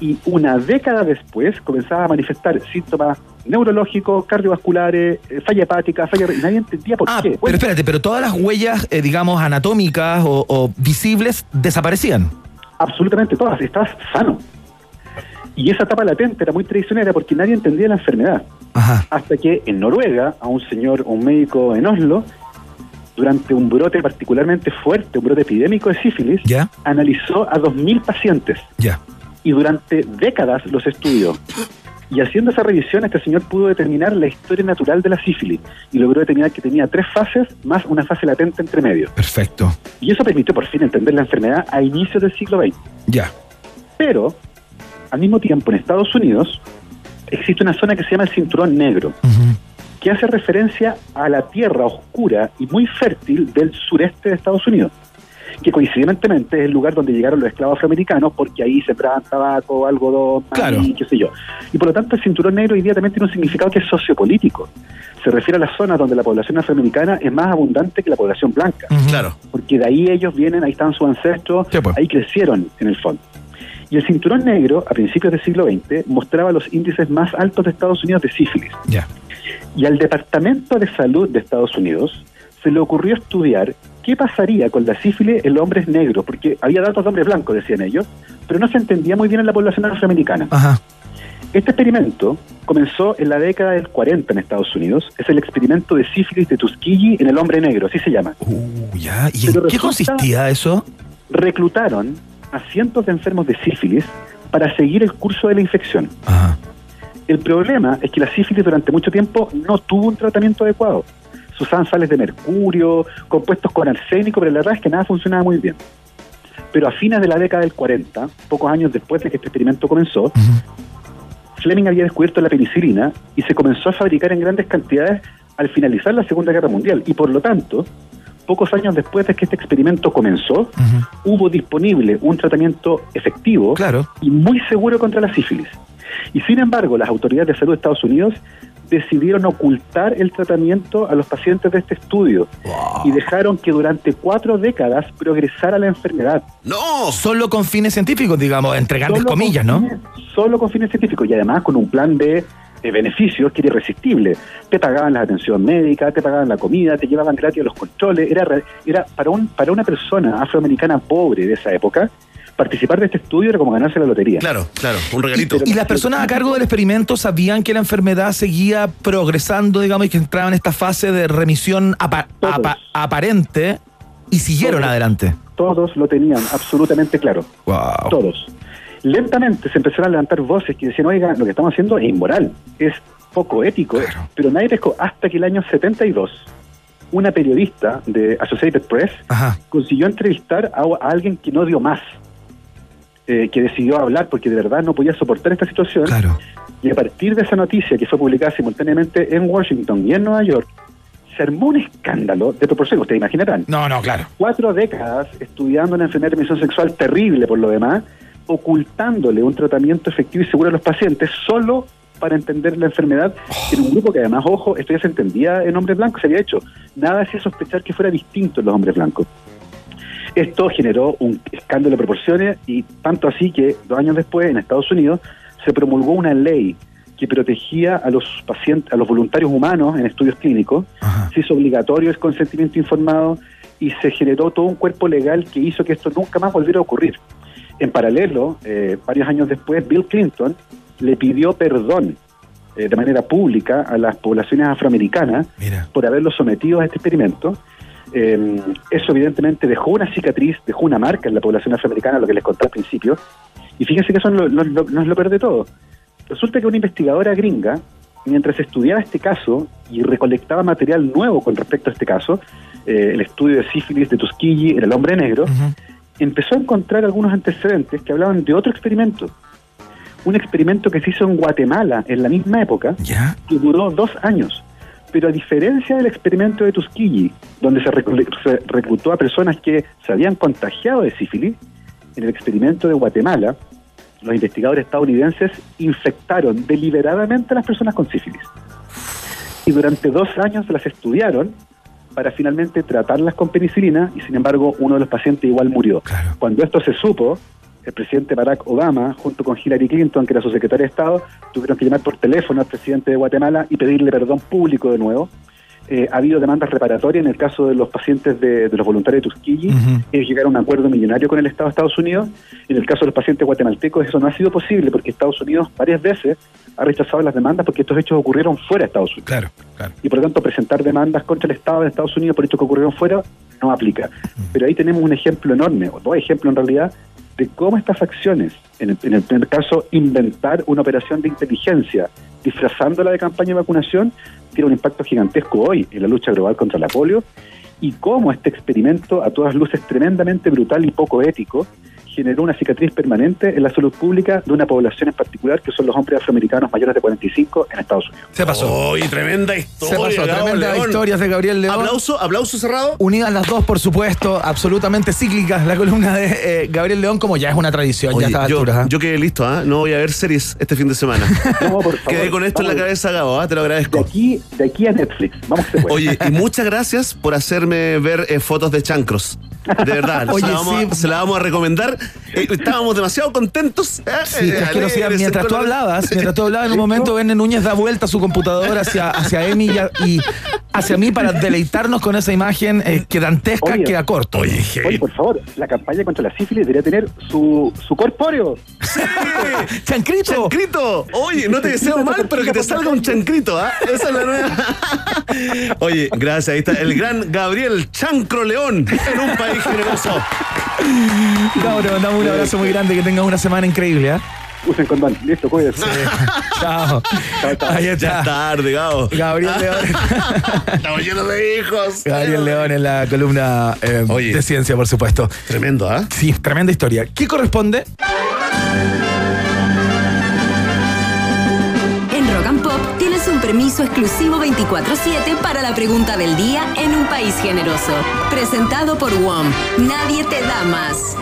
Y una década después comenzaba a manifestar síntomas neurológicos, cardiovasculares, eh, falla hepática, falla... Y nadie entendía por qué. Pero espérate, pero todas las huellas, eh, digamos, anatómicas o, o visibles desaparecían. absolutamente todas, estabas sano. Y esa etapa latente era muy traicionera porque nadie entendía la enfermedad. Hasta que en Noruega, a un señor, un médico en Oslo, durante un brote particularmente fuerte, un brote epidémico de sífilis, ¿Ya? analizó a 2.000 pacientes. Ya. Y durante décadas los estudió. Y haciendo esa revisión, este señor pudo determinar la historia natural de la sífilis y logró determinar que tenía tres fases más una fase latente entre medio. Perfecto. Y eso permitió por fin entender la enfermedad a inicios del siglo XX. Ya. Pero, al mismo tiempo, en Estados Unidos existe una zona que se llama el Cinturón Negro, que hace referencia a la tierra oscura y muy fértil del sureste de Estados Unidos, que coincidentemente es el lugar donde llegaron los esclavos afroamericanos, porque ahí sembraban tabaco, algodón, maíz, qué sé yo. Y por lo tanto, el Cinturón Negro hoy día también tiene un significado que es sociopolítico. Se refiere a las zonas donde la población afroamericana es más abundante que la población blanca. Claro. Porque de ahí ellos vienen, ahí están sus ancestros, ahí crecieron en el fondo. Y el cinturón negro, a principios del siglo XX, mostraba los índices más altos de Estados Unidos de sífilis. Ya. Y al Departamento de Salud de Estados Unidos se le ocurrió estudiar qué pasaría con la sífilis en hombres negros, porque había datos de hombres blancos, decían ellos, pero no se entendía muy bien en la población afroamericana. Este experimento comenzó en la década del 40 en Estados Unidos. Es el experimento de sífilis de Tuskegee en el hombre negro, así se llama. Uh, ya. ¿Y en qué consistía eso? Reclutaron a cientos de enfermos de sífilis para seguir el curso de la infección. El problema es que la sífilis durante mucho tiempo no tuvo un tratamiento adecuado. Se usaban sales de mercurio, compuestos con arsénico, pero la verdad es que nada funcionaba muy bien. Pero a fines de la década del 40, pocos años después de que este experimento comenzó, Fleming había descubierto la penicilina y se comenzó a fabricar en grandes cantidades al finalizar la Segunda Guerra Mundial. Y por lo tanto, pocos años después de que este experimento comenzó, hubo disponible un tratamiento efectivo y muy seguro contra la sífilis. Y sin embargo, las autoridades de salud de Estados Unidos decidieron ocultar el tratamiento a los pacientes de este estudio y dejaron que durante cuatro décadas progresara la enfermedad. ¡No! Solo con fines científicos, digamos, entre grandes Solo con comillas, ¿no? fines- Solo con fines científicos y además con un plan de beneficios que era irresistible. Te pagaban la atención médica, te pagaban la comida, te llevaban gratis a los controles. Era, re- era para, un, para una persona afroamericana pobre de esa época, participar de este estudio era como ganarse la lotería. Claro, claro, un regalito. ¿Y las personas a cargo del experimento sabían que la enfermedad seguía progresando, digamos, y que entraba en esta fase de remisión apa- apa- aparente y siguieron Todos. adelante? Todos lo tenían absolutamente claro. Wow. Todos. Lentamente se empezaron a levantar voces que decían, oiga, lo que estamos haciendo es inmoral, es poco ético, pero nadie pescó hasta que el año 72 una periodista de Associated Press consiguió entrevistar a, a alguien que no dio más, eh, que decidió hablar porque de verdad no podía soportar esta situación. Y a partir de esa noticia que fue publicada simultáneamente en Washington y en Nueva York, se armó un escándalo de proporción, ustedes imaginarán. No, no, claro. Cuatro décadas estudiando una enfermedad de transmisión sexual terrible por lo demás, ocultándole un tratamiento efectivo y seguro a los pacientes solo para entender la enfermedad en un grupo que además, ojo, esto ya se entendía en hombres blancos, se había hecho. Nada hacía sospechar que fuera distinto en los hombres blancos. Esto generó un escándalo de proporciones y tanto así que dos años después en Estados Unidos se promulgó una ley que protegía a los pacientes, a los voluntarios humanos en estudios clínicos, se hizo obligatorio el consentimiento informado y se generó todo un cuerpo legal que hizo que esto nunca más volviera a ocurrir. En paralelo, eh, varios años después, Bill Clinton le pidió perdón eh, de manera pública a las poblaciones afroamericanas por haberlos sometido a este experimento. Eh, eso evidentemente dejó una cicatriz, dejó una marca en la población afroamericana, lo que les conté al principio. Y fíjense que eso no, no- no- no es lo peor de todo. Resulta que una investigadora gringa, mientras estudiaba este caso y recolectaba material nuevo con respecto a este caso, eh, el estudio de sífilis de Tuskegee en el hombre negro, empezó a encontrar algunos antecedentes que hablaban de otro experimento. Un experimento que se hizo en Guatemala en la misma época, que duró dos años. Pero a diferencia del experimento de Tuskegee, donde se, reclu- se reclutó a personas que se habían contagiado de sífilis, en el experimento de Guatemala, los investigadores estadounidenses infectaron deliberadamente a las personas con sífilis. Y durante dos años las estudiaron para finalmente tratarlas con penicilina y sin embargo uno de los pacientes igual murió. Cuando esto se supo, el presidente Barack Obama, junto con Hillary Clinton, que era su secretaria de Estado, tuvieron que llamar por teléfono al presidente de Guatemala y pedirle perdón público de nuevo. Eh, ha habido demandas reparatorias en el caso de los pacientes de, de los voluntarios de Tuskegee. Ellos llegaron a un acuerdo millonario con el Estado de Estados Unidos. En el caso de los pacientes guatemaltecos eso no ha sido posible porque Estados Unidos varias veces ha rechazado las demandas porque estos hechos ocurrieron fuera de Estados Unidos. Claro, claro. Y por lo tanto presentar demandas contra el Estado de Estados Unidos por hechos que ocurrieron fuera no aplica. Pero ahí tenemos un ejemplo enorme, o dos ejemplos en realidad, de cómo estas acciones, en el, en el primer caso, inventar una operación de inteligencia disfrazándola de campaña de vacunación, tiene un impacto gigantesco hoy en la lucha global contra la polio y cómo este experimento, a todas luces tremendamente brutal y poco ético, generó una cicatriz permanente en la salud pública de una población en particular, que son los hombres afroamericanos mayores de 45 en Estados Unidos. Se pasó. Uy, tremenda Se historia. pasó, Gabo tremenda León. historias de Gabriel León. Aplauso, aplauso cerrado. Unidas las dos, por supuesto, absolutamente cíclicas, la columna de eh, Gabriel León, como ya es una tradición, Oye, yo. ¿ah? yo quedé listo, ¿ah? No voy a ver series este fin de semana. No, por favor, Quedé con esto en la cabeza, Gabo, ¿ah? te lo agradezco. De aquí, de aquí a Netflix, vamos que se puede. Oye, y muchas gracias por hacerme ver eh, fotos de chancros. De verdad, Oye, se, la vamos, sí. a, se la vamos a recomendar. Eh, estábamos demasiado contentos. ¿eh? Sí, Eh, es que no sea, alegres, mientras tú hablabas, mientras tú hablabas, en un momento N. Núñez da vuelta su computadora hacia, hacia Emi y, a- y hacia mí para deleitarnos con esa imagen eh, que dantesca Oye. queda corto. Oye, Oye, por favor, la campaña contra la sífilis debería tener su, su corpóreo. ¡Chancrito! ¡Chancrito! Oye, no te deseo mal, pero que te salga un chancrito, ¿ah? Esa es la nueva. Oye, gracias. Ahí está el gran Gabriel Chancro León en un país generoso. Gabo, te mandamos un abrazo muy grande, que tengas una semana increíble. ¿ah? Usen condón. Listo, cuídense. Chao. Ahí Ya es está. tarde, Gabo. Gabriel León. Estamos llenos de hijos. Gabriel León en la columna eh, Oye. de ciencia, por supuesto. Tremendo, ¿ah? Sí, tremenda historia. ¿Qué corresponde? Permiso exclusivo 24-7 para la pregunta del día en un país generoso. Presentado por WOM. Nadie te da más.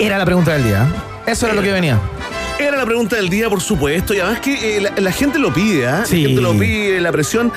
Era la pregunta del día. ¿eh? Eso era lo que venía. Era la pregunta del día, por supuesto, y además que eh, la, la gente lo pide. Sí. La gente lo pide, la presión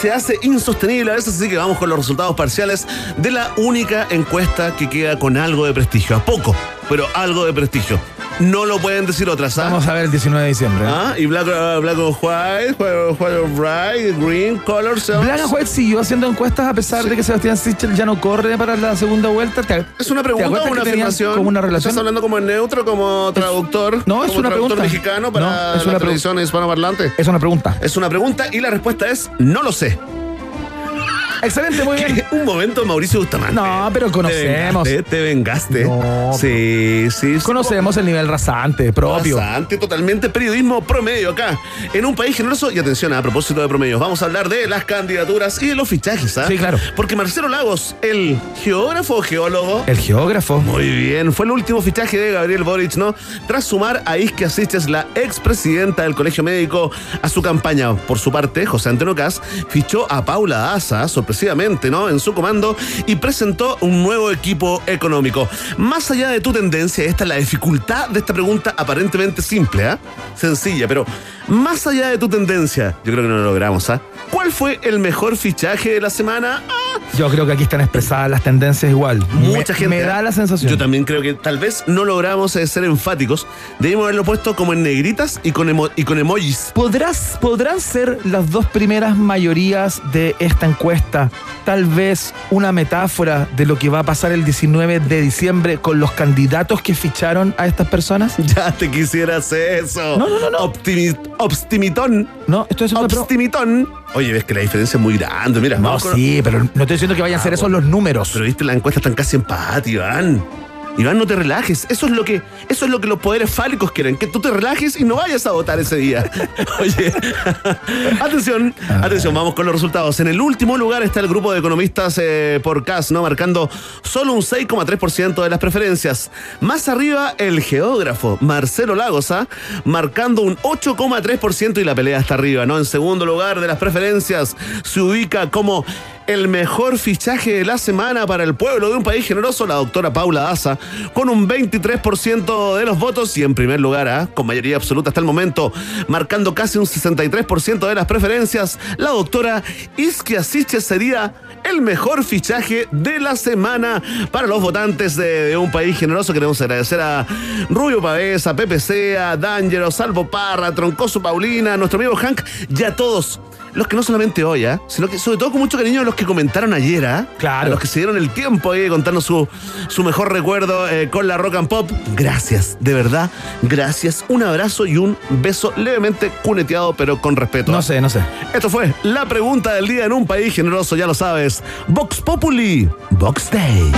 se hace insostenible a veces, así que vamos con los resultados parciales de la única encuesta que queda con algo de prestigio. A poco, pero algo de prestigio. No lo pueden decir otras, ¿ah? Vamos a ver el 19 de diciembre. ¿eh? ¿Ah? Y Black, uh, Black and White, White, white and Bright, Green, Color, Sounds. Black and White siguió haciendo encuestas a pesar de que Sebastián Sichel ya no corre para la segunda vuelta. ¿Te- ¿Es una ¿Te pregunta o una afirmación? como una relación? ¿Estás hablando como en neutro, como traductor? no, es como una traductor pregunta. mexicano para No, es una la pregunta. televisión hispanoparlante? Es una pregunta. Es una pregunta y la respuesta es no lo sé. Excelente, muy bien. Un momento, Mauricio Bustamante. No, pero conocemos. Te vengaste. Te vengaste. No, sí, sí. Conocemos el nivel rasante propio. Bastante, totalmente periodismo promedio acá. En un país generoso. Y atención, a propósito de promedios, vamos a hablar de las candidaturas y de los fichajes. ¿ah? Sí, claro. Porque Marcelo Lagos, el geógrafo o geólogo. El geógrafo. Muy bien, fue el último fichaje de Gabriel Boric, ¿no? Tras sumar a Isque Asistes, la expresidenta del Colegio Médico, a su campaña. Por su parte, José Antonio Cas fichó a Paula Asa, sorpresivamente, ¿no? En su comando y presentó un nuevo equipo económico. Más allá de tu tendencia, esta es la dificultad de esta pregunta aparentemente simple, ¿ah? Sencilla, pero más allá de tu tendencia, yo creo que no lo logramos, ¿ah? ¿Cuál fue el mejor fichaje de la semana? Ah, Yo creo que aquí están expresadas las tendencias igual. Mucha Me- gente. Me da ¿eh? la sensación. Yo también creo que tal vez no logramos eh, ser enfáticos. Debimos haberlo puesto como en negritas y con, emo- y con emojis. ¿Podrás, ¿Podrán ser las dos primeras mayorías de esta encuesta tal vez una metáfora de lo que va a pasar el 19 de diciembre con los candidatos que ficharon a estas personas? Ya te quisieras eso. No, no, no, no. Optimi- obstimitón. No, esto es una Obstimitón. Oye, ves que la diferencia es muy grande. Mira, No, con- sí, pero no estoy diciendo que vayan a ser esos los números. Pero viste, las encuestas están casi empate, Iván. Iván, no te relajes. Eso es lo que, eso es lo que los poderes fálicos quieren, que tú te relajes y no vayas a votar ese día. Oye, atención, atención, vamos con los resultados. En el último lugar está el grupo de economistas eh, por CAS, ¿no? Marcando solo un 6,3% de las preferencias. Más arriba, el geógrafo Marcelo Lagos, ¿ah? marcando un 8,3% y la pelea está arriba, ¿no? En segundo lugar de las preferencias se ubica como el mejor fichaje de la semana para el pueblo de un país generoso, la doctora Paula Asa, con un 23% de los votos y en primer lugar, ¿ah? con mayoría absoluta hasta el momento, marcando casi un 63% de las preferencias, la doctora Isquia Siche sería el mejor fichaje de la semana para los votantes de, un país generoso. Queremos agradecer a Rubio Pavés, a Pepe Sea, a D'Angelo, Salvo Parra, Troncoso Paulina, nuestro amigo Hank y a todos los que no solamente hoy, ¿ah? sino que sobre todo con mucho cariño a los que comentaron ayer, ¿ah? Claro. A los que se dieron el tiempo ahí de contarnos su, su mejor recuerdo eh, con la rock and pop. Gracias, de verdad, gracias. Un abrazo y un beso levemente cuneteado, pero con respeto. No sé, no sé. Esto fue la pregunta del día en un país generoso, ya lo sabes. Vox Populi, Vox Day.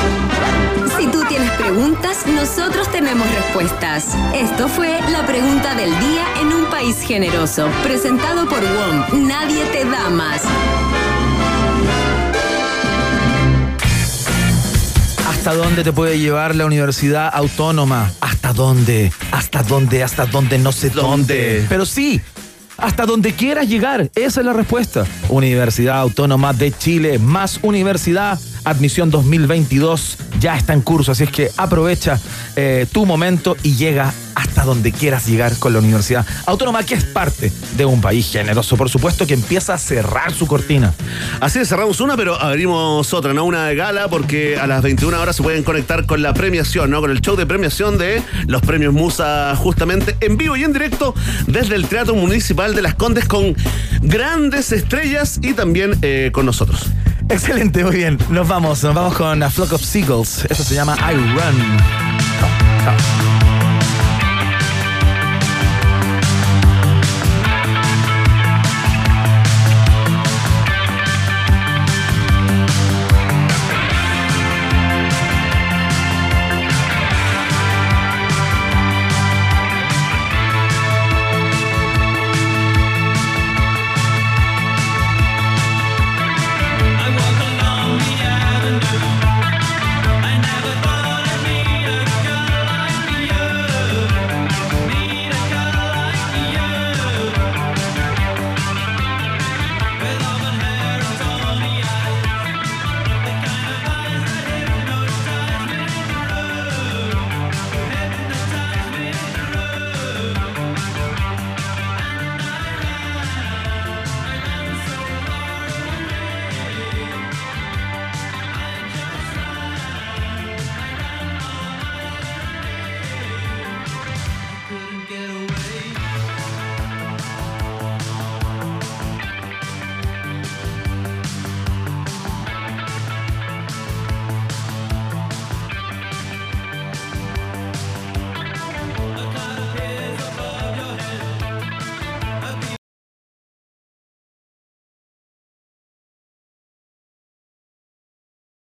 Si tú tienes preguntas, nosotros tenemos respuestas. Esto fue la pregunta del día en un país generoso, presentado por WOM. Nadie te da más. ¿Hasta dónde te puede llevar la universidad autónoma? ¿Hasta dónde? ¿Hasta dónde? ¿Hasta dónde? No sé dónde. Pero sí, hasta donde quieras llegar. Esa es la respuesta. Universidad Autónoma de Chile, más universidad. Admisión 2022 ya está en curso, así es que aprovecha eh, tu momento y llega hasta donde quieras llegar con la Universidad Autónoma, que es parte de un país generoso, por supuesto, que empieza a cerrar su cortina. Así es, cerramos una, pero abrimos otra, ¿no? Una de gala, porque a las 21 horas se pueden conectar con la premiación, ¿no? Con el show de premiación de los premios Musa, justamente en vivo y en directo desde el Teatro Municipal de Las Condes, con grandes estrellas y también eh, con nosotros. Excelente, muy bien. Nos vamos, nos vamos con A Flock of Seagulls. Eso se llama I Run. Chao, chao.